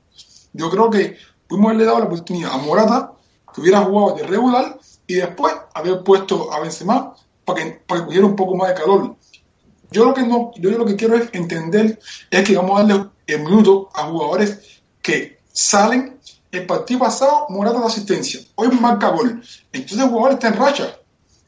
Yo creo que pudimos haberle dado la oportunidad a Morata, que hubiera jugado de regular, y después haber puesto a Benzema para que, para que cogiera un poco más de calor. Yo lo que no, yo lo que quiero es entender es que vamos a darle el minuto a jugadores que salen el partido pasado Morata de asistencia, hoy marca gol. Entonces el jugador está en racha,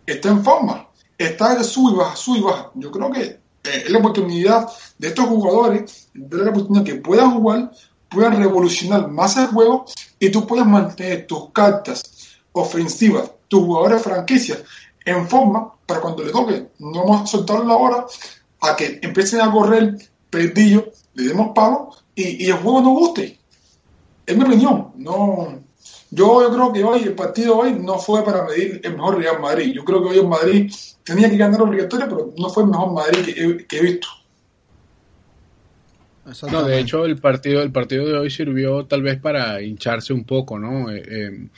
está en forma, está de sub y baja, sub y baja. Yo creo que eh, es la oportunidad de estos jugadores, de la oportunidad que puedan jugar, puedan revolucionar más el juego y tú puedes mantener tus cartas ofensivas, tus jugadores franquicias en forma para cuando le toque. No vamos a soltarlo ahora a que empiecen a correr perdido, le demos palo y, el juego no guste. Es mi opinión. No, Yo, yo creo que hoy, el partido hoy no fue para medir el mejor Real Madrid. Yo creo que hoy el Madrid tenía que ganar obligatorio, pero no fue el mejor Madrid que he, que he visto. No, de hecho el partido, el partido de hoy sirvió tal vez para hincharse un poco, ¿no? Eh, eh,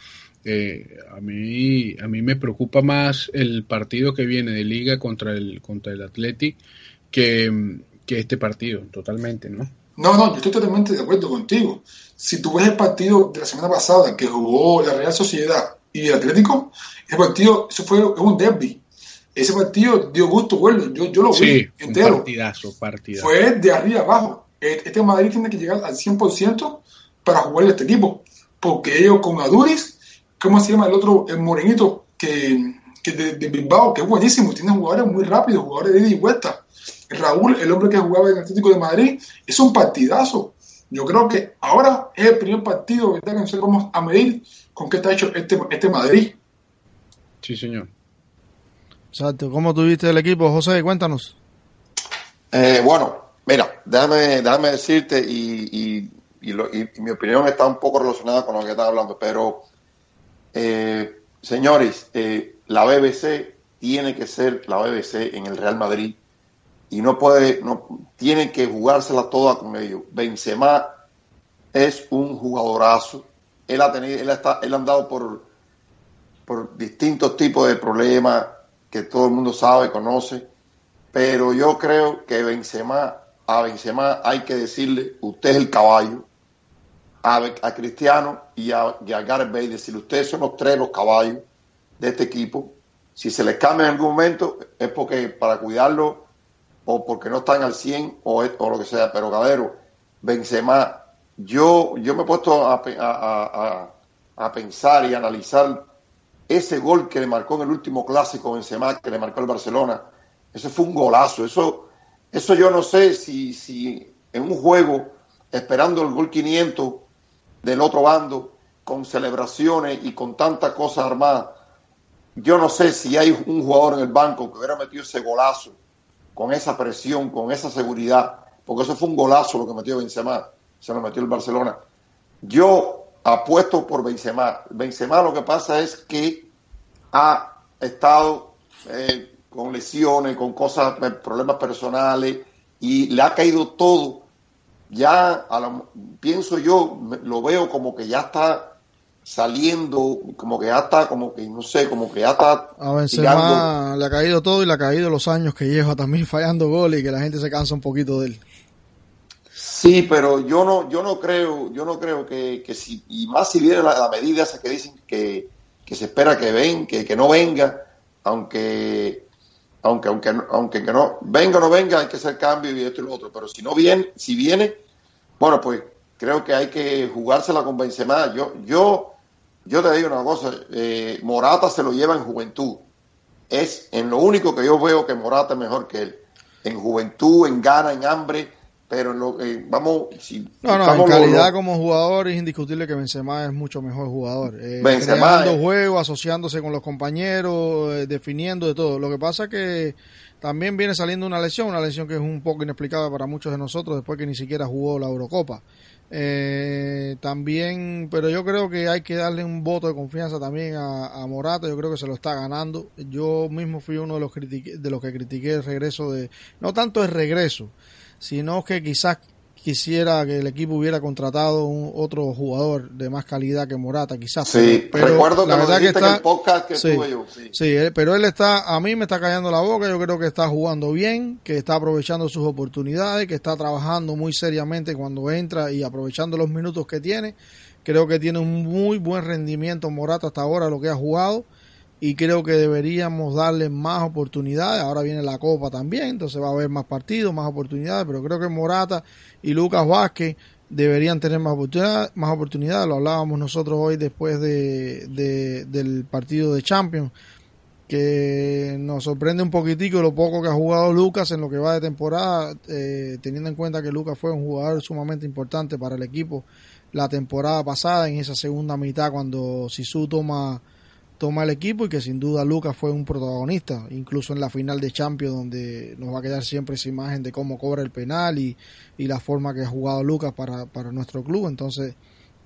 eh, a mí, a mí me preocupa más el partido que viene de Liga contra el contra el Athletic que, que este partido, totalmente, ¿no? No, no, yo estoy totalmente de acuerdo contigo. Si tú ves el partido de la semana pasada que jugó la Real Sociedad y el Atlético, ese partido, eso fue un derby. Ese partido dio gusto bueno, yo, yo lo vi entero. partidazo, partidazo. Fue de arriba abajo. Este Madrid tiene que llegar al 100% para jugar este equipo. Porque ellos con Aduris, ¿cómo se llama el otro, el morenito que, que de, de, Bilbao, que es buenísimo, tiene jugadores muy rápidos, jugadores de ida y vuelta. Raúl, el hombre que jugaba en el Atlético de Madrid, es un partidazo. Yo creo que ahora es el primer partido ¿verdad? que no sé cómo a medir con qué está hecho este, este Madrid. Sí, señor. Exacto. ¿Cómo tuviste el equipo, José? Cuéntanos. Eh, bueno, mira, déjame, déjame decirte, y, y, y, lo, y, mi opinión está un poco relacionada con lo que estás hablando, pero, eh, señores, eh, la BBC tiene que ser la BBC en el Real Madrid y no puede, no, tiene que jugársela toda con ellos. Benzema es un jugadorazo. Él ha tenido, él, está, él ha andado por, por distintos tipos de problemas que todo el mundo sabe, conoce, pero yo creo que Benzema, a Benzema hay que decirle, usted es el caballo, a, a Cristiano y a, y a Gareth Bale, decirle, ustedes son los tres los caballos de este equipo. Si se les cambia en algún momento es porque para cuidarlo o porque no están al 100 o, o lo que sea, pero Gadero, Benzema, yo, yo me he puesto a, a, a, pensar y analizar ese gol que le marcó en el último clásico Benzema, que le marcó el Barcelona, eso fue un golazo, eso, eso yo no sé si, si en un juego, esperando el gol 500 del otro bando, con celebraciones y con tantas cosas armadas, yo no sé si hay un jugador en el banco que hubiera metido ese golazo con esa presión, con esa seguridad, porque eso fue un golazo lo que metió Benzema, se lo metió el Barcelona. Yo apuesto por Benzema. Benzema lo que pasa es que ha estado eh, con lesiones, con cosas, eh, problemas personales, y le ha caído todo. Ya, a la, pienso yo, lo veo como que ya está saliendo, como que ya está, como que no sé, como que ya está. A Benzema le ha caído todo y le ha caído los años que lleva también fallando goles y que la gente se cansa un poquito de él. Sí, pero yo no, yo no creo, yo no creo que, que si, y más si viene la, la medida esa que dicen que, que se espera que ven, que, que no venga, aunque, aunque, aunque, aunque que no venga o no venga, hay que hacer cambio y esto y lo otro, pero si no viene, si viene, bueno, pues creo que hay que jugársela con Benzema. Yo, yo, yo te digo una cosa, eh, Morata se lo lleva en juventud. Es en lo único que yo veo que Morata es mejor que él. En juventud, en gana, en hambre, pero lo que vamos... Si no, no, en calidad lo, como jugador es indiscutible que Benzema es mucho mejor jugador. Eh, Benzema creando juego, asociándose con los compañeros, eh, definiendo de todo. Lo que pasa que también viene saliendo una lesión, una lesión que es un poco inexplicable para muchos de nosotros después que ni siquiera jugó la Eurocopa. Eh, también, pero yo creo que hay que darle un voto de confianza también a, a, Morata. Yo creo que se lo está ganando. Yo mismo fui uno de los, de los que critiqué el regreso de, no tanto el regreso, sino que quizás quisiera que el equipo hubiera contratado un otro jugador de más calidad que Morata, quizás. Sí, pero, recuerdo la que verdad que está, en el podcast que sí, tuve yo. Sí. sí, pero él está, a mí me está callando la boca, yo creo que está jugando bien, que está aprovechando sus oportunidades, que está trabajando muy seriamente cuando entra y aprovechando los minutos que tiene. Creo que tiene un muy buen rendimiento Morata hasta ahora, lo que ha jugado y creo que deberíamos darle más oportunidades. Ahora viene la Copa también, entonces va a haber más partidos, más oportunidades, pero creo que Morata y Lucas Vázquez deberían tener más oportunidades, más oportunidades. Lo hablábamos nosotros hoy después de, de, del partido de Champions, que nos sorprende un poquitico lo poco que ha jugado Lucas en lo que va de temporada, eh, teniendo en cuenta que Lucas fue un jugador sumamente importante para el equipo la temporada pasada, en esa segunda mitad cuando Sisu toma toma el equipo y que sin duda Lucas fue un protagonista, incluso en la final de Champions donde nos va a quedar siempre esa imagen de cómo cobra el penal y, y la forma que ha jugado Lucas para, para nuestro club. Entonces,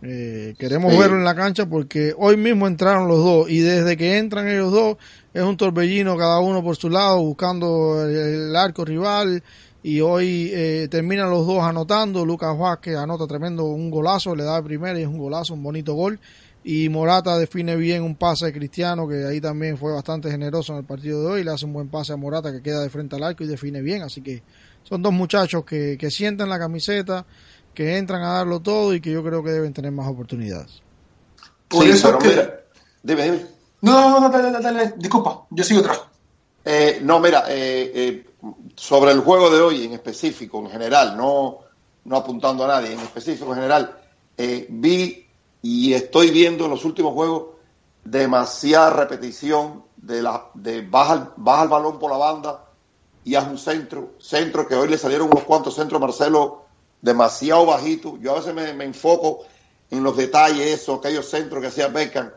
Eh, queremos verlo en la cancha porque hoy mismo entraron los dos y desde que entran ellos dos es un torbellino cada uno por su lado buscando el, arco rival y hoy eh, terminan los dos anotando. Lucas Vázquez anota tremendo un golazo, le da el primero y es un golazo, un bonito gol. Y Morata define bien un pase de Cristiano, que ahí también fue bastante generoso en el partido de hoy. Le hace un buen pase a Morata que queda de frente al arco y define bien. Así que son dos muchachos que, que sienten la camiseta, que entran a darlo todo y que yo creo que deben tener más oportunidades. Por eso que... dime, dime. No, no, no, dale, dale, disculpa, yo sigo atrás. Eh, no, mira, eh, eh, sobre el juego de hoy en específico, en general, no, no apuntando a nadie, en específico, en general, vi y estoy viendo en los últimos juegos demasiada repetición de la de baja, baja el balón por la banda y haz un centro, centro que hoy le salieron unos cuantos centros Marcelo demasiado bajito. Yo a veces me, enfoco en los detalles, eso, aquellos centros que hacía Beckham.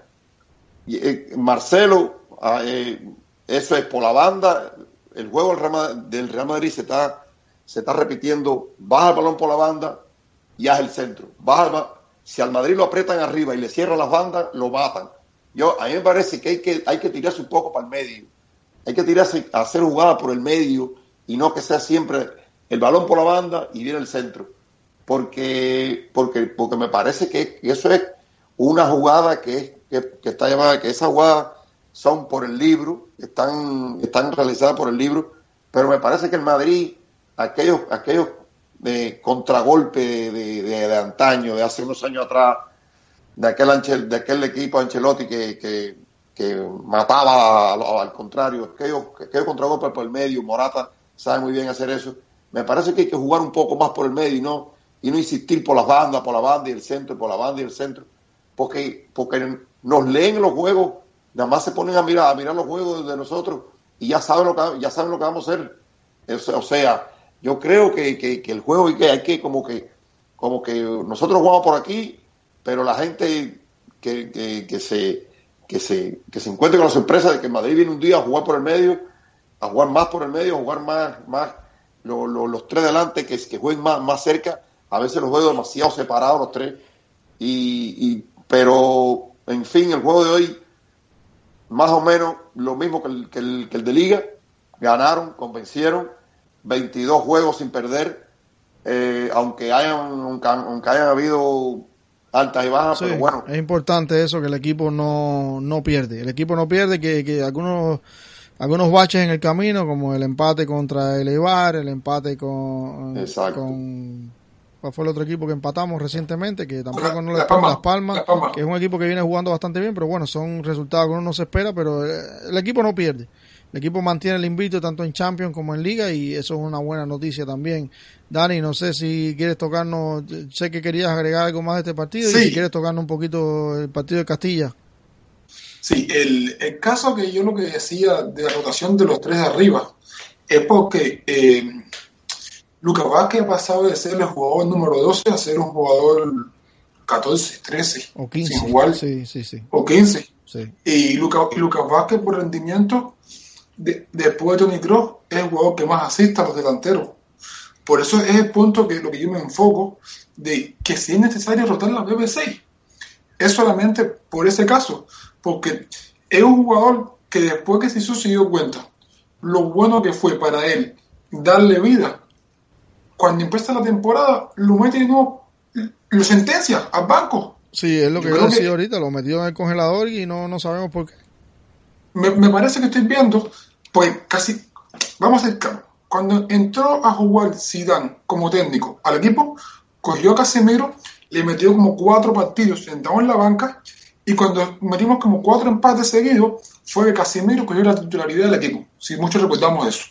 Y, eh, Marcelo, ah, eh, eso es por la banda, el juego del Real, del Real Madrid se está, se está repitiendo, baja el balón por la banda y haz el centro. Baja si al Madrid lo aprietan arriba y le cierran las bandas, lo matan. Yo, a mí me parece que hay que, hay que tirarse un poco para el medio. Hay que tirarse a hacer jugada por el medio y no que sea siempre el balón por la banda y viene el centro. Porque, porque, porque me parece que eso es una jugada que, que, está llamada, que esas jugadas son por el libro, están, están realizadas por el libro, pero me parece que el Madrid, aquellos, aquellos de contragolpe de, de, antaño, de hace unos años atrás, de aquel, de aquel equipo Ancelotti que, que, que mataba al, contrario, aquellos, aquellos contragolpes por el medio, Morata sabe muy bien hacer eso. Me parece que hay que jugar un poco más por el medio y no, y no insistir por las bandas, por la banda y el centro, por la banda y el centro, porque, porque nos leen los juegos, nada más se ponen a mirar, a mirar los juegos de nosotros y ya saben lo que, ya saben lo que vamos a hacer. O sea, yo creo que, que, el juego hay que, hay que como que como que nosotros jugamos por aquí, pero la gente que, que, se que se que se encuentre con la sorpresa de que Madrid viene un día a jugar por el medio, a jugar más por el medio, a jugar más más los tres delante que, que jueguen más más cerca, a veces los veo demasiado separados los tres. Y, y pero en fin el juego de hoy más o menos lo mismo que el, que el, que el de liga, ganaron, convencieron 22 juegos sin perder, eh, aunque, hayan, aunque hayan habido altas y bajas, pero bueno. Es importante eso, que el equipo no, no pierde. El equipo no pierde, que, que algunos algunos baches en el camino, como el empate contra el Eibar, el empate con, con ¿Cuál fue el otro equipo que empatamos recientemente? Que tampoco no le Palmas, las palmas, que es un equipo que viene jugando bastante bien, pero bueno, son resultados que uno no se espera, pero eh, el equipo no pierde. El equipo mantiene el invito tanto en Champions como en Liga y eso es una buena noticia también. Dani, no sé si quieres tocarnos, sé que querías agregar algo más de este partido y si quieres tocarnos un poquito el partido de Castilla. Sí, el, el, caso que yo lo que decía de la rotación de los tres de arriba es porque eh, Lucas Vázquez ha pasado de ser el jugador número 12 a ser un jugador 14, 13. O 15. sí, sí, sí. O 15. Y Lucas y Luca Vázquez por rendimiento después de Tony Kroos, es el jugador que más asista a los delanteros. Por eso es el punto que lo que yo me enfoco de que si es necesario rotar la BBC. Es solamente por ese caso, porque es un jugador que después que se dio cuenta lo bueno que fue para él darle vida, cuando empieza la temporada, lo mete y no lo sentencia al banco. Sí, es lo que yo, decía ahorita, lo metió en el congelador y no, no sabemos por qué. Me, me parece que estoy viendo pues casi, vamos a ser cuando entró a jugar Zidane como técnico al equipo, cogió a Casemiro, le metió como cuatro partidos sentado en la banca y cuando metimos como cuatro empates seguidos, fue que Casemiro cogió la titularidad del equipo, si muchos recordamos eso.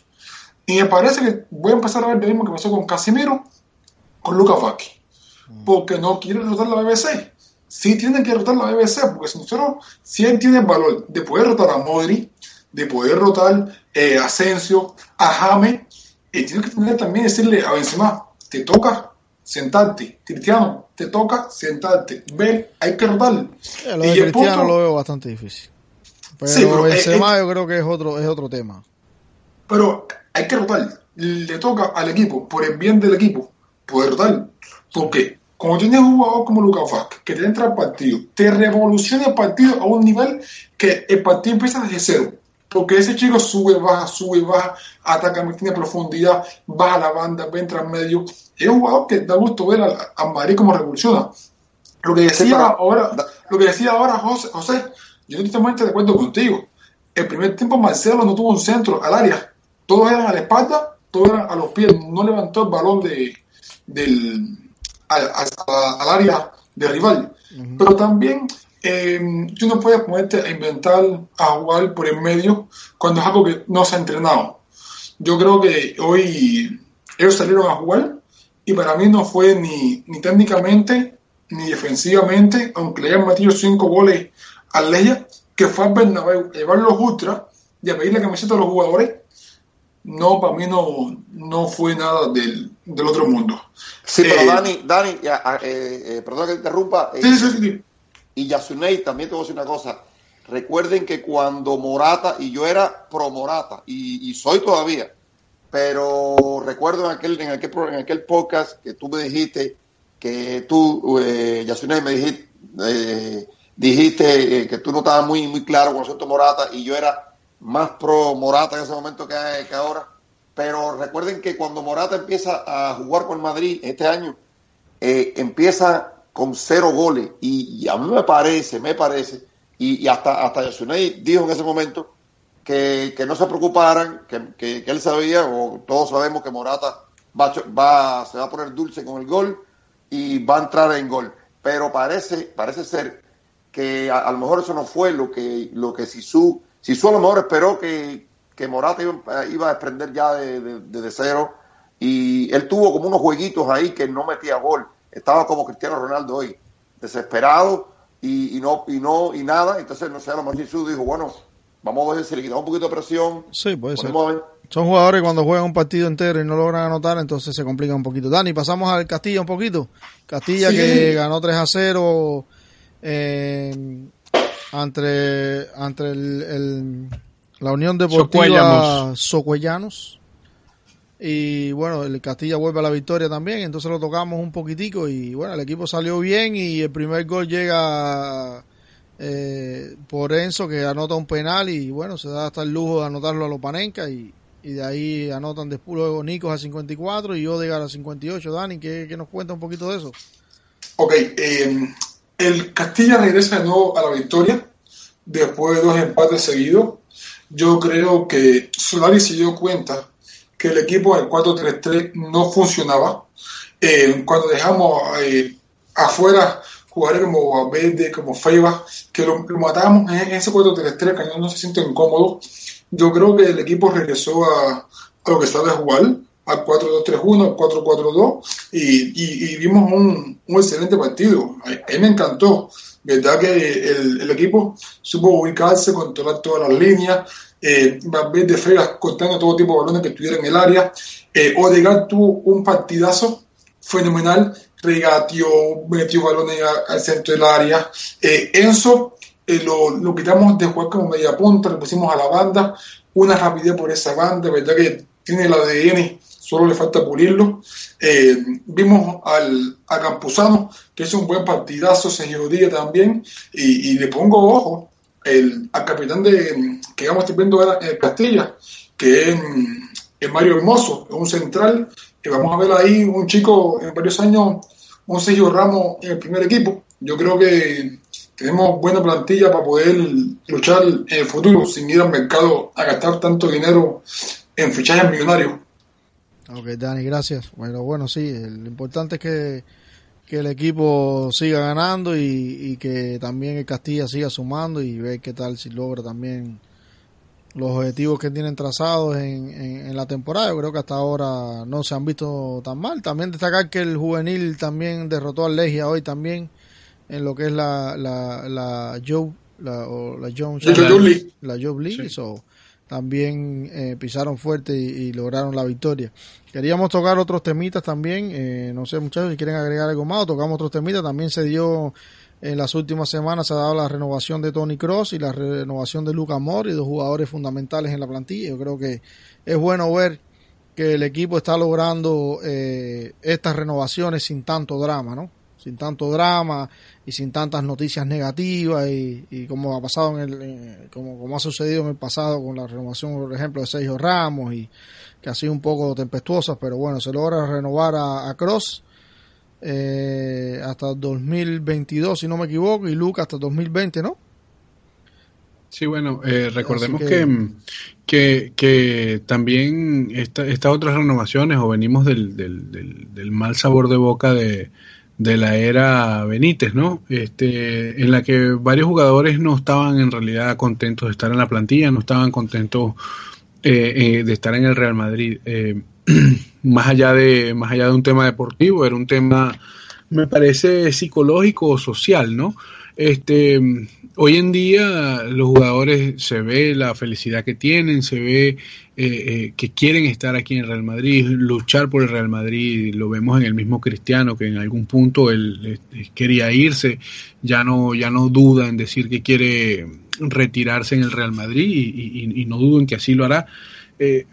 Y me parece que voy a empezar a ver lo mismo que pasó con Casemiro, con Lucas Vázquez, mm. porque no quiere rotar la BBC. Sí tiene que rotar la BBC, porque si nosotros, si él tiene el valor de poder rotar a Modri, de poder rotar eh, Asensio, a James, y tiene que tener también decirle a Benzema, te toca sentarte, Cristiano, te toca sentarte, ve, hay que rotar. lo de Cristiano lo veo bastante difícil. Pero eh, Benzema eh, yo creo que es otro, es otro tema. Pero hay que rotar, le toca al equipo, por el bien del equipo, poder rotar. ¿Por qué? Cuando tienes un jugador como Lucas Vázquez, que te entra al partido, te revoluciona el partido a un nivel que el partido empieza desde cero. Porque ese chico sube, baja, sube, baja, ataca, tiene profundidad, baja a la banda, entra en medio. Es un jugador que da gusto ver a, a Madrid como revoluciona. Lo que decía ahora, lo que decía ahora José, José yo totalmente de acuerdo contigo. El primer tiempo Marcelo no tuvo un centro al área. Todos eran a la espalda, todos eran a los pies. No levantó el balón de, del, al, al área de rival. Pero también eh, tú no puedes ponerte a inventar, a jugar por el medio cuando es algo que no se ha entrenado. Yo creo que hoy ellos salieron a jugar y para mí no fue ni, ni técnicamente ni defensivamente, aunque le hayan metido cinco goles a Leia, que fue al Bernabéu a llevar los ultras y a pedir la camiseta a los jugadores, no, para mí no, no fue nada del, del otro mundo. Sí, pero eh, Dani, Dani eh, eh, perdón que te interrumpa. Sí, sí, sí. Y Yasunei, también te voy a decir una cosa. Recuerden que cuando Morata, y yo era pro Morata, y, soy todavía, pero recuerdo en aquel, en aquel, en aquel podcast que tú me dijiste que tú, eh, Yasunei, me dijiste, eh, dijiste que tú no estabas muy, muy claro con el asunto Morata, y yo era más pro Morata en ese momento que, ahora. Pero recuerden que cuando Morata empieza a jugar con Madrid este año, eh, empieza con cero goles. Y, a mí me parece, me parece, y, hasta, hasta Yasunei dijo en ese momento que, que no se preocuparan, que, que, él sabía, o todos sabemos que Morata va, va, se va a poner dulce con el gol y va a entrar en gol. Pero parece, parece ser que a, lo mejor eso no fue lo que, lo que Sisu si a lo mejor esperó que, que Morata iba, iba, a desprender ya de, de, cero y él tuvo como unos jueguitos ahí que no metía gol. Estaba como Cristiano Ronaldo hoy, desesperado y, y no y no y nada. Entonces, no sé, a lo mejor Jesús dijo, bueno, vamos a ver si le quitamos un poquito de presión. Sí, puede ser. Son jugadores cuando juegan un partido entero y no logran anotar, entonces se complica un poquito. Dani, pasamos al Castilla un poquito. Castilla sí. que ganó 3 a 0. Eh, entre, entre el, el, la Unión Deportiva Socuellanos. Y bueno, el Castilla vuelve a la victoria también, entonces lo tocamos un poquitico y bueno, el equipo salió bien y el primer gol llega eh, por Enzo que anota un penal y bueno, se da hasta el lujo de anotarlo a Lopanenka y, y de ahí anotan después luego Nicos a 54 y Odegar a 58. Dani, ¿qué, ¿qué, nos cuenta un poquito de eso? Ok, eh, el Castilla regresa de nuevo a la victoria después de dos empates seguidos. Yo creo que Solari se dio cuenta que el equipo del 4-3-3 no funcionaba. Eh, cuando dejamos eh, afuera jugadores como Verde, como Feiba, que lo, lo matábamos en ese 4-3-3, que no se siente incómodo. Yo creo que el equipo regresó a, a lo que sabe jugar, al 4-2-3-1, al 4-4-2, y, y, y, vimos un, un, excelente partido. A, mí me encantó. Verdad que el, el, equipo supo ubicarse, controlar todas las líneas, eh, de Fregas cortando todo tipo de balones que estuvieran en el área. Eh, tuvo un partidazo fenomenal, regateó, metió balones al centro del área. Eh, Enzo eh, lo, lo, quitamos de jugar como media punta, le pusimos a la banda, una rapidez por esa banda, verdad que tiene el ADN, solo le falta pulirlo. Eh, vimos al, a Campuzano, que es un buen partidazo, Sergio Díaz también, y, le pongo ojo el, al capitán de que vamos a estar viendo en Castilla, que es, Mario Hermoso, un central, que vamos a ver ahí un chico en varios años, un Sergio Ramos en el primer equipo. Yo creo que tenemos buena plantilla para poder luchar en el futuro sin ir al mercado a gastar tanto dinero en fichajes millonarios. Ok, Dani, gracias. Bueno, bueno, sí, lo importante es que, que el equipo siga ganando y, y, que también el Castilla siga sumando y ver qué tal si logra también los objetivos que tienen trazados en, en, en, la temporada. Yo creo que hasta ahora no se han visto tan mal. También destacar que el juvenil también derrotó al Legia hoy también en lo que es la, la, la Joe, la, o la Jones, la, la Joe League. Sí. So, también eh, pisaron fuerte y, y, lograron la victoria. Queríamos tocar otros temitas también, eh, no sé muchachos si quieren agregar algo más, tocamos otros temitas, también se dio en las últimas semanas, se ha dado la renovación de Tony Cross y la renovación de Luca Mori, dos jugadores fundamentales en la plantilla, yo creo que es bueno ver que el equipo está logrando eh, estas renovaciones sin tanto drama, ¿no? sin tanto drama y sin tantas noticias negativas y, como ha pasado en el, como, como ha sucedido en el pasado con la renovación, por ejemplo, de Sergio Ramos y que ha sido un poco tempestuosa, pero bueno, se logra renovar a, Cross eh, hasta 2022, si no me equivoco, y Luca hasta 2020, ¿no? Sí, bueno, eh, recordemos que... Que, que, también estas otras renovaciones o venimos del, del, mal sabor de boca de, de la era Benítez, ¿no? Este, en la que varios jugadores no estaban en realidad contentos de estar en la plantilla, no estaban contentos eh, eh, de estar en el Real Madrid. Eh, más allá de más allá de un tema deportivo, era un tema, me parece psicológico o social, ¿no? Este, hoy en día los jugadores se ve la felicidad que tienen, se ve eh, eh, que quieren estar aquí en el Real Madrid, luchar por el Real Madrid, lo vemos en el mismo Cristiano que en algún punto él, quería irse, ya no, ya no duda en decir que quiere retirarse en el Real Madrid y, no dudo en que así lo hará. Eh,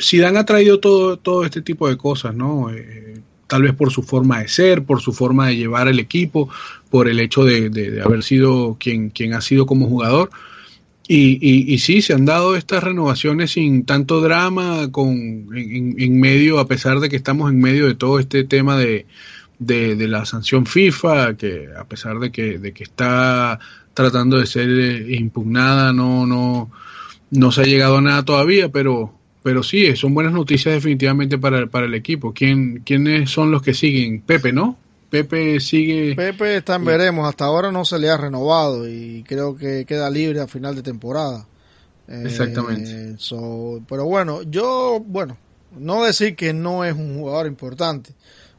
Zidane ha traído todo, todo este tipo de cosas, ¿no? Eh, tal vez por su forma de ser, por su forma de llevar el equipo, por el hecho de, haber sido quien, quien ha sido como jugador. Y, y, sí, se han dado estas renovaciones sin tanto drama, con, en, medio, a pesar de que estamos en medio de todo este tema de, de, la sanción FIFA, que a pesar de que, de que está tratando de ser eh, impugnada, no, no, no se ha llegado a nada todavía, pero, pero sí, son buenas noticias definitivamente para, para el equipo. ¿Quién, ¿Quiénes son los que siguen? Pepe, ¿no? Pepe sigue. Pepe está en veremos. Hasta ahora no se le ha renovado y creo que queda libre a final de temporada. Exactamente. Eh, pero bueno, yo, bueno, no decir que no es un jugador importante,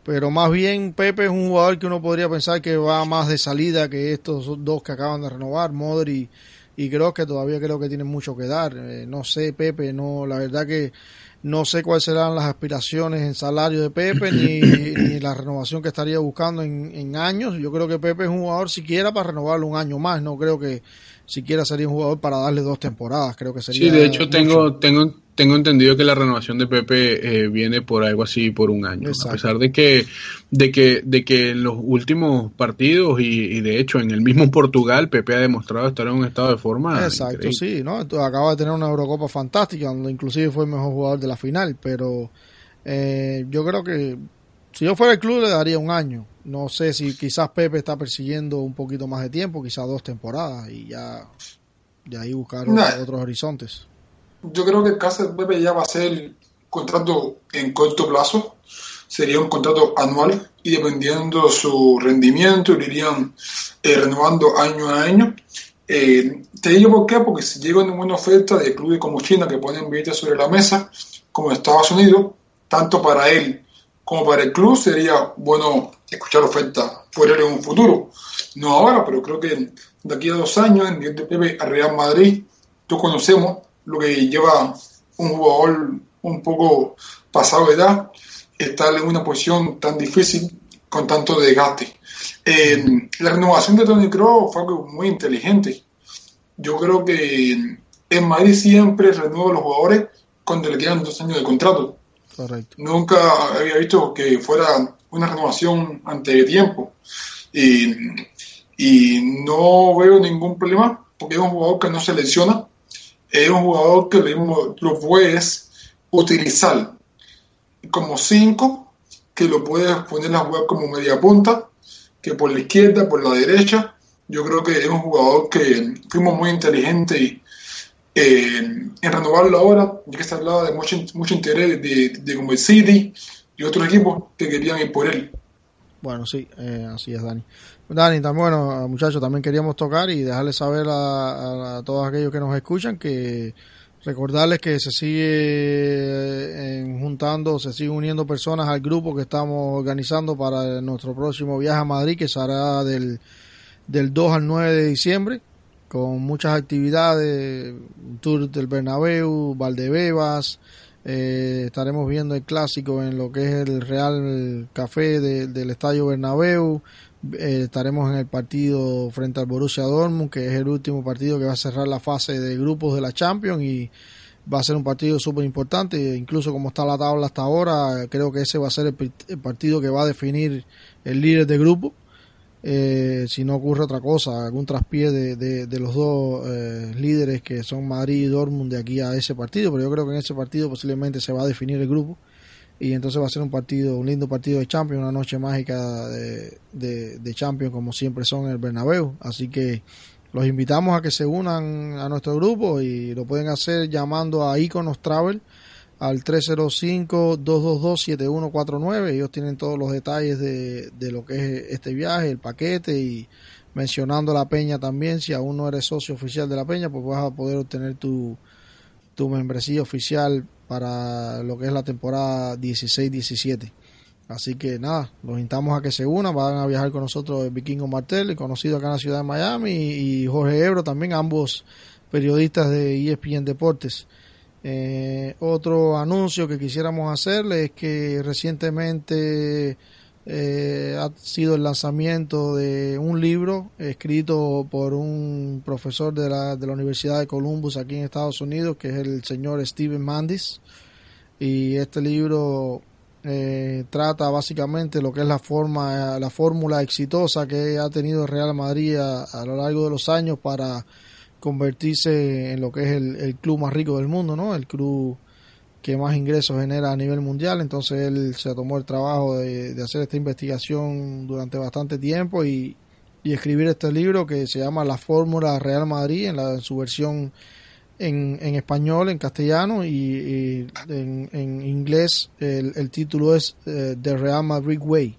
pero más bien Pepe es un jugador que uno podría pensar que va más de salida que estos dos que acaban de renovar, Modri y creo que todavía creo que tienen mucho que dar. Eh, no sé, Pepe, no, la verdad que no sé cuáles serán las aspiraciones en salario de Pepe ni, ni la renovación que estaría buscando en, en, años. Yo creo que Pepe es un jugador siquiera para renovarlo un año más. No creo que siquiera sería un jugador para darle dos temporadas. Creo que sería. Sí, de hecho tengo tengo tengo entendido que la renovación de Pepe eh, viene por algo así por un año, a pesar de que de que de que en los últimos partidos y, de hecho en el mismo Portugal Pepe ha demostrado estar en un estado de forma. Exacto, sí, no, acaba de tener una Eurocopa fantástica, donde inclusive fue el mejor jugador de la final, pero eh, yo creo que si yo fuera el club le daría un año. No sé si quizás Pepe está persiguiendo un poquito más de tiempo, quizás dos temporadas y ya de ahí buscar otros horizontes. Yo creo que el caso de Pepe ya va a ser contrato en corto plazo, sería un contrato anual y dependiendo de su rendimiento irían eh, renovando año a año. Eh, te digo por qué, porque si llega una buena oferta de clubes como China que ponen billetes sobre la mesa, como Estados Unidos, tanto para él como para el club sería bueno escuchar oferta por él en un futuro. No ahora, pero creo que de aquí a dos años, en el de Pepe a Real Madrid, tú conocemos lo que lleva un jugador un poco pasado de edad, estar en una posición tan difícil con tanto desgaste. Eh, la renovación de Tony Kroos fue algo muy inteligente. Yo creo que en Madrid siempre renueva los jugadores cuando le quedan dos años de contrato. Nunca había visto que fuera una renovación antes de tiempo. Y, y no veo ningún problema porque es un jugador que no se lesiona es un jugador que lo puedes utilizar como 5, que lo puedes poner a jugar como media punta, que por la izquierda, por la derecha. Yo creo que es un jugador que fuimos muy inteligentes y, eh, en renovarlo ahora, ya que se hablaba de mucho, mucho interés de, de, como el City y otros equipos que querían ir por él. Bueno, sí, eh, así es, Dani. Dani, también, bueno, muchachos, también queríamos tocar y dejarles saber a, todos aquellos que nos escuchan que recordarles que se sigue eh, juntando, se siguen uniendo personas al grupo que estamos organizando para nuestro próximo viaje a Madrid, que se hará del, del 2 al 9 de diciembre, con muchas actividades, tour del Bernabéu, Valdebebas, eh, estaremos viendo el clásico en lo que es el Real Café del Estadio Bernabéu. Eh, estaremos en el partido frente al Borussia Dortmund, que es el último partido que va a cerrar la fase de grupos de la Champions y va a ser un partido súper importante. Incluso como está la tabla hasta ahora, creo que ese va a ser el, partido que va a definir el líder de grupo. eh, si no ocurre otra cosa, algún traspié de, de, los dos eh, líderes que son Madrid y Dortmund de aquí a ese partido, pero yo creo que en ese partido posiblemente se va a definir el grupo y entonces va a ser un partido, un lindo partido de Champions, una noche mágica de, de, de Champions como siempre son en el Bernabéu, así que los invitamos a que se unan a nuestro grupo y lo pueden hacer llamando a Iconos Travel al 305-222-7149. Ellos tienen todos los detalles de, de, lo que es este viaje, el paquete y mencionando la peña también. Si aún no eres socio oficial de la peña, pues vas a poder obtener tu, tu membresía oficial para lo que es la temporada 16-17. Así que nada, los invitamos a que se unan, van a viajar con nosotros el Vikingo Martel, conocido acá en la ciudad de Miami, y Jorge Ebro también, ambos periodistas de ESPN Deportes. Eh, otro anuncio que quisiéramos hacerle es que recientemente eh, ha sido el lanzamiento de un libro escrito por un profesor de la, de la Universidad de Columbus aquí en Estados Unidos, que es el señor Steven Mandis. Y este libro eh, trata básicamente lo que es la forma, la fórmula exitosa que ha tenido el Real Madrid a lo largo de los años para convertirse en lo que es el, club más rico del mundo, ¿no? El club que más ingresos genera a nivel mundial. Entonces él se tomó el trabajo de, hacer esta investigación durante bastante tiempo y, escribir este libro que se llama La Fórmula Real Madrid en, la, su versión en, en español, en castellano y, en, inglés el, título es eh, The Real Madrid Way.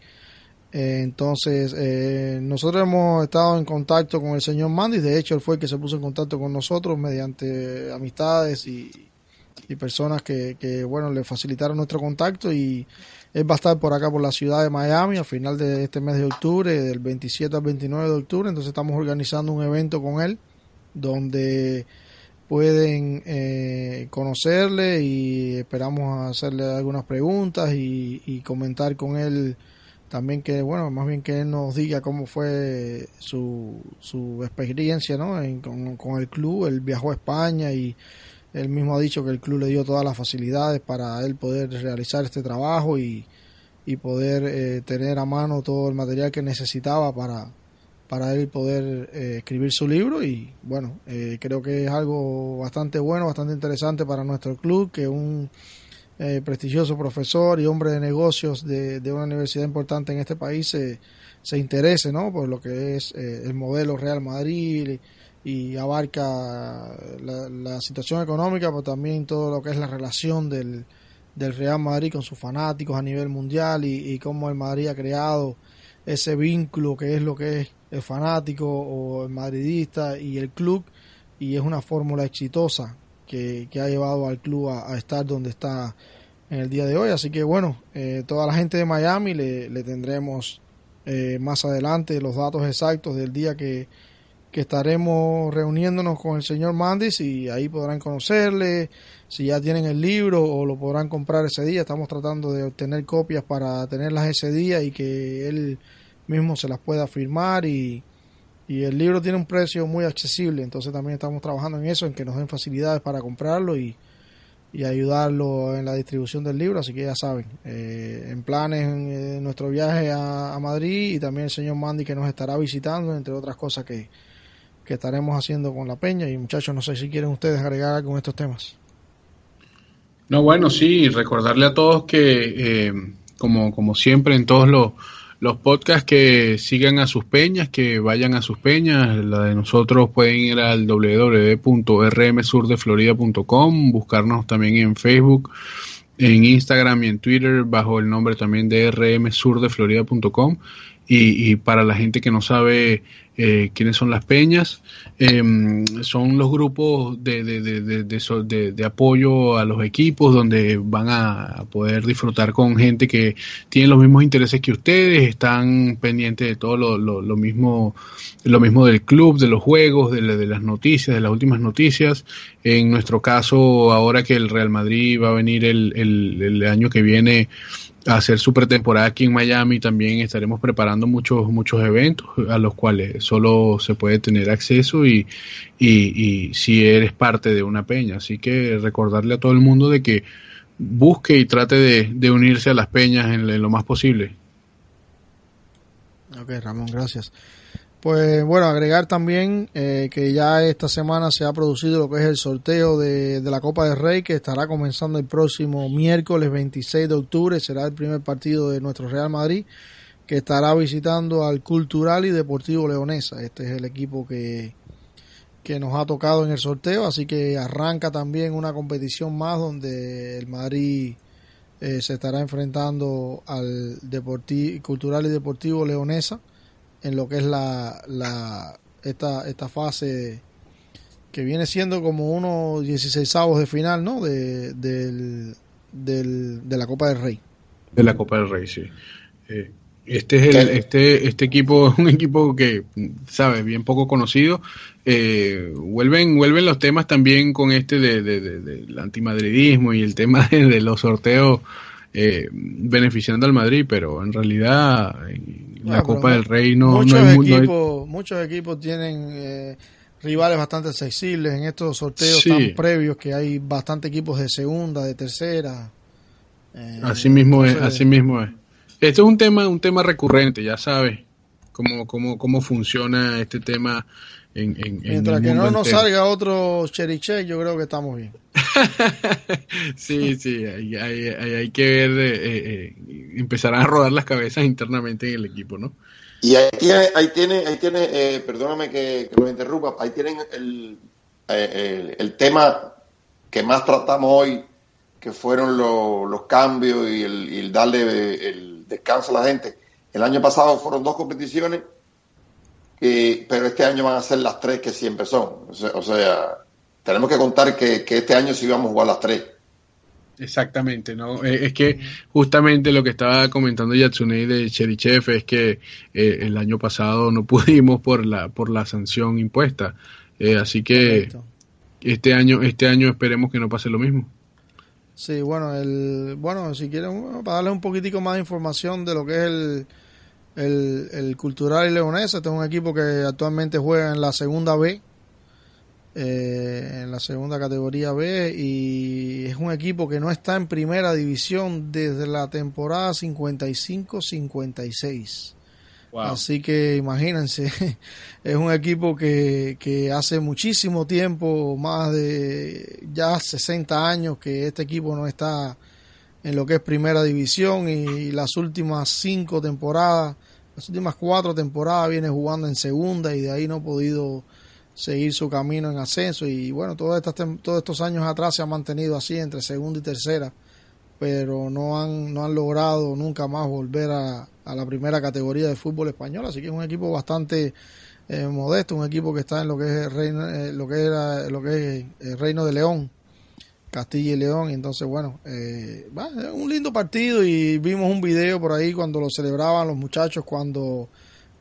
Eh, entonces, eh, nosotros hemos estado en contacto con el señor Mandy, de hecho él fue el que se puso en contacto con nosotros mediante amistades y, personas que, que, bueno, le facilitaron nuestro contacto y él va a estar por acá por la ciudad de Miami a final de este mes de octubre, del 27 al 29 de octubre, entonces estamos organizando un evento con él donde pueden eh, conocerle y esperamos hacerle algunas preguntas y, y comentar con él también que, bueno, más bien que él nos diga cómo fue su, su experiencia ¿no? con, el club. Él viajó a España y él mismo ha dicho que el club le dio todas las facilidades para él poder realizar este trabajo y, y poder eh, tener a mano todo el material que necesitaba para, para él poder eh, escribir su libro y bueno, eh, creo que es algo bastante bueno, bastante interesante para nuestro club, que un prestigioso profesor y hombre de negocios de, una universidad importante en este país se, se interese ¿no? por lo que es el modelo Real Madrid y, abarca la, situación económica, pero también todo lo que es la relación del, del Real Madrid con sus fanáticos a nivel mundial y, y cómo el Madrid ha creado ese vínculo que es lo que es el fanático o el madridista y el club y es una fórmula exitosa que, ha llevado al club a, estar donde está en el día de hoy. Así que bueno, eh, toda la gente de Miami le, tendremos eh, más adelante los datos exactos del día que, que estaremos reuniéndonos con el señor Mandis y ahí podrán conocerle, si ya tienen el libro o lo podrán comprar ese día. Estamos tratando de obtener copias para tenerlas ese día y que él mismo se las pueda firmar y, y el libro tiene un precio muy accesible, entonces también estamos trabajando en eso, en que nos den facilidades para comprarlo y, ayudarlo en la distribución del libro, así que ya saben, eh, en planes en, nuestro viaje a, Madrid y también el señor Mandy que nos estará visitando, entre otras cosas que, estaremos haciendo con la peña y muchachos, no sé si quieren ustedes agregar en estos temas. No, bueno, sí, recordarle a todos que, eh, como, como siempre en todos los los podcasts que sigan a sus peñas, que vayan a sus peñas. La de nosotros pueden ir al www.rmsurdeflorida.com, buscarnos también en Facebook, en Instagram y en Twitter bajo el nombre también de rmsurdeflorida.com. Y, y para la gente que no sabe eh, quiénes son las peñas. Em, son los grupos de, de, de, apoyo a los equipos donde van a poder disfrutar con gente que tiene los mismos intereses que ustedes, están pendientes de todo lo, lo, mismo, lo mismo del club, de los juegos, de, las noticias, de las últimas noticias. En nuestro caso, ahora que el Real Madrid va a venir el, el, el año que viene hacer su pretemporada aquí en Miami. También estaremos preparando muchos, muchos eventos a los cuales solo se puede tener acceso y, y, si eres parte de una peña. Así que recordarle a todo el mundo de que busque y trate de, unirse a las peñas en, lo más posible. Ok, Ramón, gracias. Pues bueno, agregar también eh, que ya esta semana se ha producido lo que es el sorteo de, de, la Copa del Rey, que estará comenzando el próximo miércoles 26 de octubre. Será el primer partido de nuestro Real Madrid, que estará visitando al Cultural y Deportivo Leonesa. Este es el equipo que, que nos ha tocado en el sorteo, así que arranca también una competición más donde el Madrid eh, se estará enfrentando al Cultural y Deportivo Leonesa en lo que es la, la esta, esta fase que viene siendo como unos 16 avos de final, ¿no? De, del, del, de la Copa del Rey. De la Copa del Rey, sí. Eh, este es el, este, este equipo es un equipo que, sabes, bien poco conocido. Eh, vuelven, vuelven los temas también con este de, de, de, del antimadridismo y el tema de, los sorteos eh, beneficiando al Madrid, pero en realidad la Copa del Rey no, muchos no, equipos, Muchos equipos tienen eh, rivales bastante accesibles en estos sorteos sí. tan previos que hay bastante equipos de segunda, de tercera. Eh, así mismo entonces, es, así mismo es. Esto es un tema, un tema recurrente, ya sabes cómo, cómo, cómo funciona este tema en, en, Mientras en que no nos salga otro Cheriche, yo creo que estamos bien. sí, sí, hay, hay, hay que ver, eh, eh, empezarán a rodar las cabezas internamente en el equipo, ¿no? Y ahí tiene, ahí tiene, ahí tiene eh, perdóname que, que, lo interrumpa, ahí tienen el, el, el, tema que más tratamos hoy, que fueron lo, los cambios y el, y el darle el descanso a la gente. El año pasado fueron dos competiciones y, pero este año van a ser las tres que siempre son. O sea, o sea tenemos que contar que, que, este año sí vamos a jugar las tres. Exactamente, ¿no? Eh, es que justamente lo que estaba comentando Yatsunei de Cherichev es que eh, el año pasado no pudimos por la por la sanción impuesta. Eh, así que este año este año esperemos que no pase lo mismo. Sí, bueno, el bueno, si quieren bueno, para darles un poquitico más de información de lo que es el el, el Cultural y Leonesa, este es un equipo que actualmente juega en la segunda B, eh, en la segunda categoría B, y es un equipo que no está en primera división desde la temporada 55-56. Wow. Así que imagínense, es un equipo que, que hace muchísimo tiempo, más de ya 60 años, que este equipo no está en lo que es primera división y las últimas cinco temporadas, las últimas cuatro temporadas viene jugando en segunda y de ahí no ha podido seguir su camino en ascenso. Y bueno, todos estos, todos estos años atrás se ha mantenido así entre segunda y tercera, pero no han, no han logrado nunca más volver a, a la primera categoría de fútbol español, así que es un equipo bastante eh, modesto, un equipo que está en lo que es reino, eh, lo que era lo que es el Reino de León Castilla y León. Entonces, bueno, eh, un lindo partido y vimos un video por ahí cuando lo celebraban los muchachos, cuando,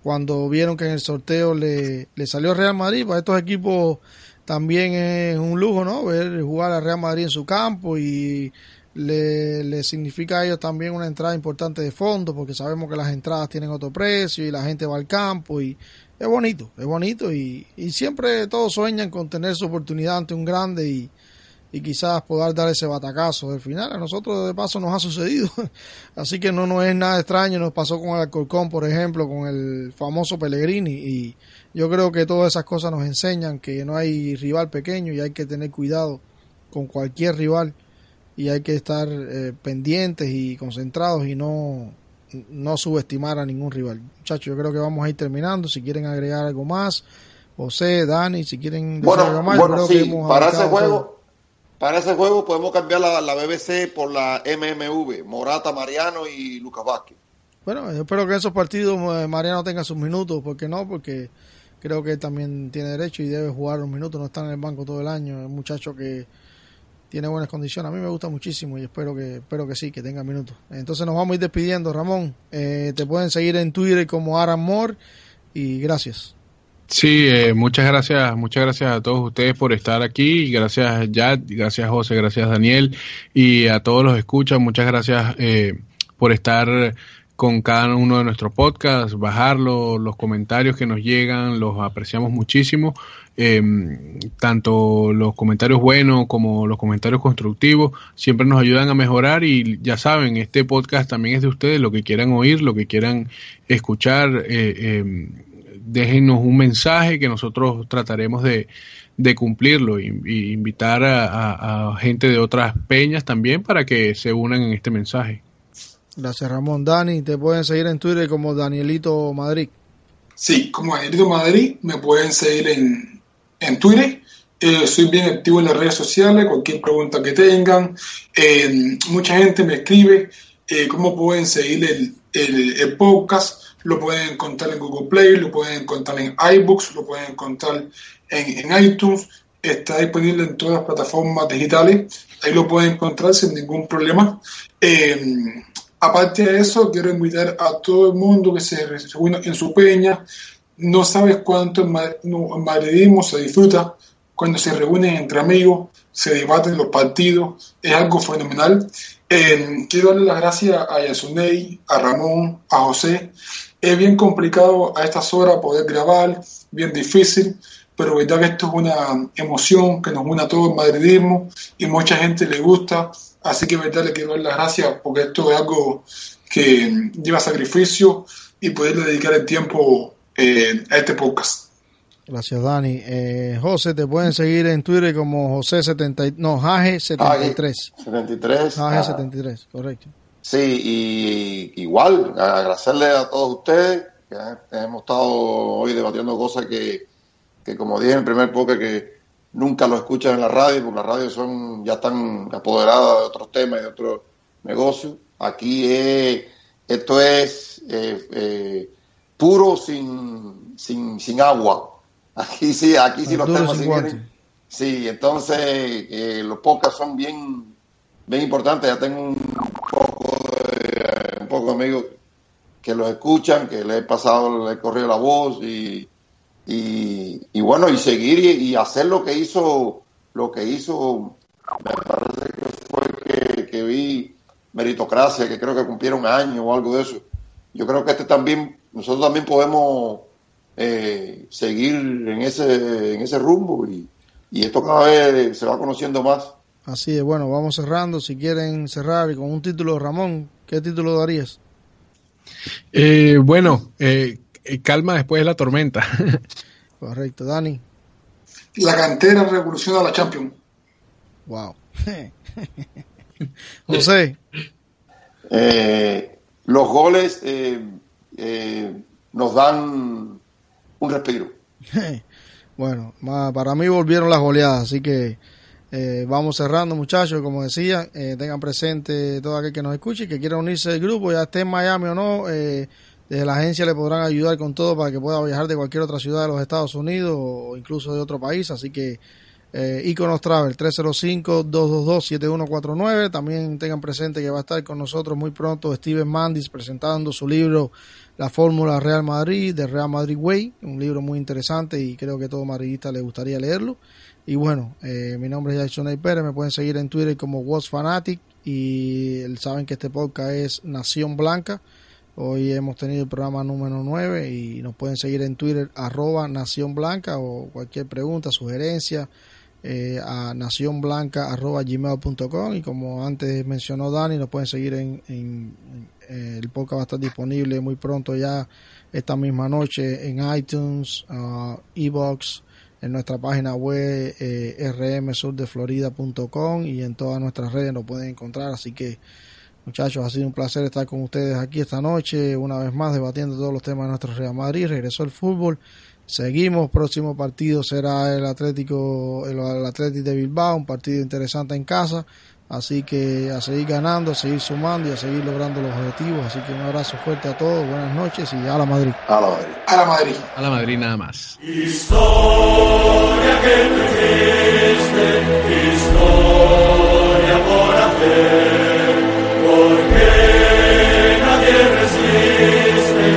cuando vieron que en el sorteo le, le salió Real Madrid. Para estos equipos también es un lujo, ¿no? Ver jugar a Real Madrid en su campo y le, le, significa a ellos también una entrada importante de fondo porque sabemos que las entradas tienen otro precio y la gente va al campo y es bonito, es bonito y, y siempre todos sueñan con tener su oportunidad ante un grande y, y quizás poder dar ese batacazo del final. A nosotros de paso nos ha sucedido, así que no nos es nada extraño, nos pasó con el Alcorcón, por ejemplo, con el famoso Pellegrini y yo creo que todas esas cosas nos enseñan que no hay rival pequeño y hay que tener cuidado con cualquier rival y hay que estar eh, pendientes y concentrados y no no subestimar a ningún rival. Muchachos, yo creo que vamos a ir terminando. Si quieren agregar algo más, José, Dani, si quieren bueno, algo más, bueno, yo creo sí, que hemos para ese juego, todo. Para ese juego podemos cambiar la, la, BBC por la MMV, Morata, Mariano y Lucas Vázquez. Bueno, yo espero que en esos partidos eh, Mariano tenga sus minutos, porque no, porque creo que él también tiene derecho y debe jugar los minutos, no está en el banco todo el año, es un muchacho que tiene buenas condiciones, a mí me gusta muchísimo y espero que espero que sí, que tenga minutos. Entonces nos vamos a ir despidiendo, Ramón, eh, te pueden seguir en Twitter como Aran Moore y gracias. Sí, eh, muchas gracias, muchas gracias a todos ustedes por estar aquí, gracias Yad, gracias José, gracias Daniel y a todos los escuchas, muchas gracias eh, por estar con cada uno de nuestros podcasts, bajarlo, los comentarios que nos llegan, los apreciamos muchísimo, em, tanto los comentarios buenos como los comentarios constructivos, siempre nos ayudan a mejorar y ya saben, este podcast también es de ustedes, lo que quieran oír, lo que quieran escuchar, eh, em, déjenos un mensaje que nosotros trataremos de, cumplirlo e invitar a gente de otras peñas también para que se unan en este mensaje. Gracias, Ramón. Dani, te pueden seguir en Twitter como Danielito Madrid. Sí, como Danielito Madrid, me pueden seguir en, en Twitter. Eh, soy bien activo en las redes sociales, cualquier pregunta que tengan. Eh, mucha gente me escribe eh, cómo pueden seguir el, el, podcast. Lo pueden encontrar en Google Play, lo pueden encontrar en iBooks, lo pueden encontrar en, en iTunes. Está disponible en todas las plataformas digitales. Ahí lo pueden encontrar sin ningún problema. Aparte de eso, quiero invitar a todo el mundo que se reúna en su peña. No sabes cuánto el madridismo se disfruta cuando se reúnen entre amigos, se debaten los partidos, es algo fenomenal. Eh, quiero darle las gracias a Yasunei, a Ramón, a José. Es bien complicado a estas horas poder grabar, bien difícil, pero verdad que esto es una emoción que nos une a todo el madridismo y mucha gente le gusta Así que verdad le quiero dar las gracias porque esto es algo que lleva sacrificio y poder dedicar el tiempo eh, a este podcast. Gracias, Dani. Eh, José, te pueden seguir en Twitter como José 70, no, Jage 73. 73. Jage 73, correcto. Sí, y igual, agradecerle a todos ustedes que hemos estado hoy debatiendo cosas que, que como dije en el primer podcast, que nunca lo escuchan en la radio, porque las radios son, ya están apoderadas de otros temas y de otros negocios. Aquí es, esto es eh, eh, puro sin, sin, sin, agua. Aquí sí, aquí sí los temas se Sí, entonces eh, los podcasts son bien, bien importantes. Ya tengo un amigos que los escuchan, que les he pasado, les he corrido la voz y y, bueno, y seguir y, hacer lo que hizo, lo que hizo, me parece que fue que, vi meritocracia, que creo que cumplieron un año o algo de eso. Yo creo que este también, nosotros también podemos eh, seguir en ese, en ese rumbo y, y esto cada vez se va conociendo más. Así es, bueno, vamos cerrando. Si quieren cerrar con un título, Ramón, ¿qué título darías? Eh, bueno, eh, eh, calma después de la tormenta. Correcto, Dani. La cantera revoluciona la Champions. Wow. José. Eh, los goles eh, nos dan un respiro. bueno, para mí volvieron las goleadas, así que vamos cerrando, muchachos. Como decía, tengan presente todo aquel que nos escuche que quiera unirse al grupo, ya esté en Miami o no. Desde la agencia le podrán ayudar con todo para que pueda viajar de cualquier otra ciudad de los Estados Unidos o incluso de otro país. Así que eh, Iconos Travel 305-222-7149. También tengan presente que va a estar con nosotros muy pronto Steven Mandis presentando su libro La Fórmula Real Madrid de Real Madrid Way. Un libro muy interesante y creo que todo madridista le gustaría leerlo. Y bueno, eh, mi nombre es Jason Pérez. Me pueden seguir en Twitter como Was Fanatic y saben que este podcast es Nación Blanca. Hoy hemos tenido el programa número 9 y nos pueden seguir en Twitter arroba Nación Blanca o cualquier pregunta, sugerencia eh, a nacionblanca arroba gmail.com y como antes mencionó Dani, nos pueden seguir en, eh, el podcast va a estar disponible muy pronto ya esta misma noche en iTunes, uh, Ebox, en nuestra página web eh, rmsurdeflorida.com y en todas nuestras redes nos pueden encontrar, así que Muchachos, ha sido un placer estar con ustedes aquí esta noche, una vez más debatiendo todos los temas de nuestro Real Madrid. Regresó el fútbol. Seguimos, próximo partido será el Atlético, el, Atlético de Bilbao, un partido interesante en casa. Así que a seguir ganando, a seguir sumando y a seguir logrando los objetivos. Así que un abrazo fuerte a todos, buenas noches y a la Madrid. A la Madrid. A la Madrid. A la Madrid nada más. Historia que no historia por hacer, porque nadie resiste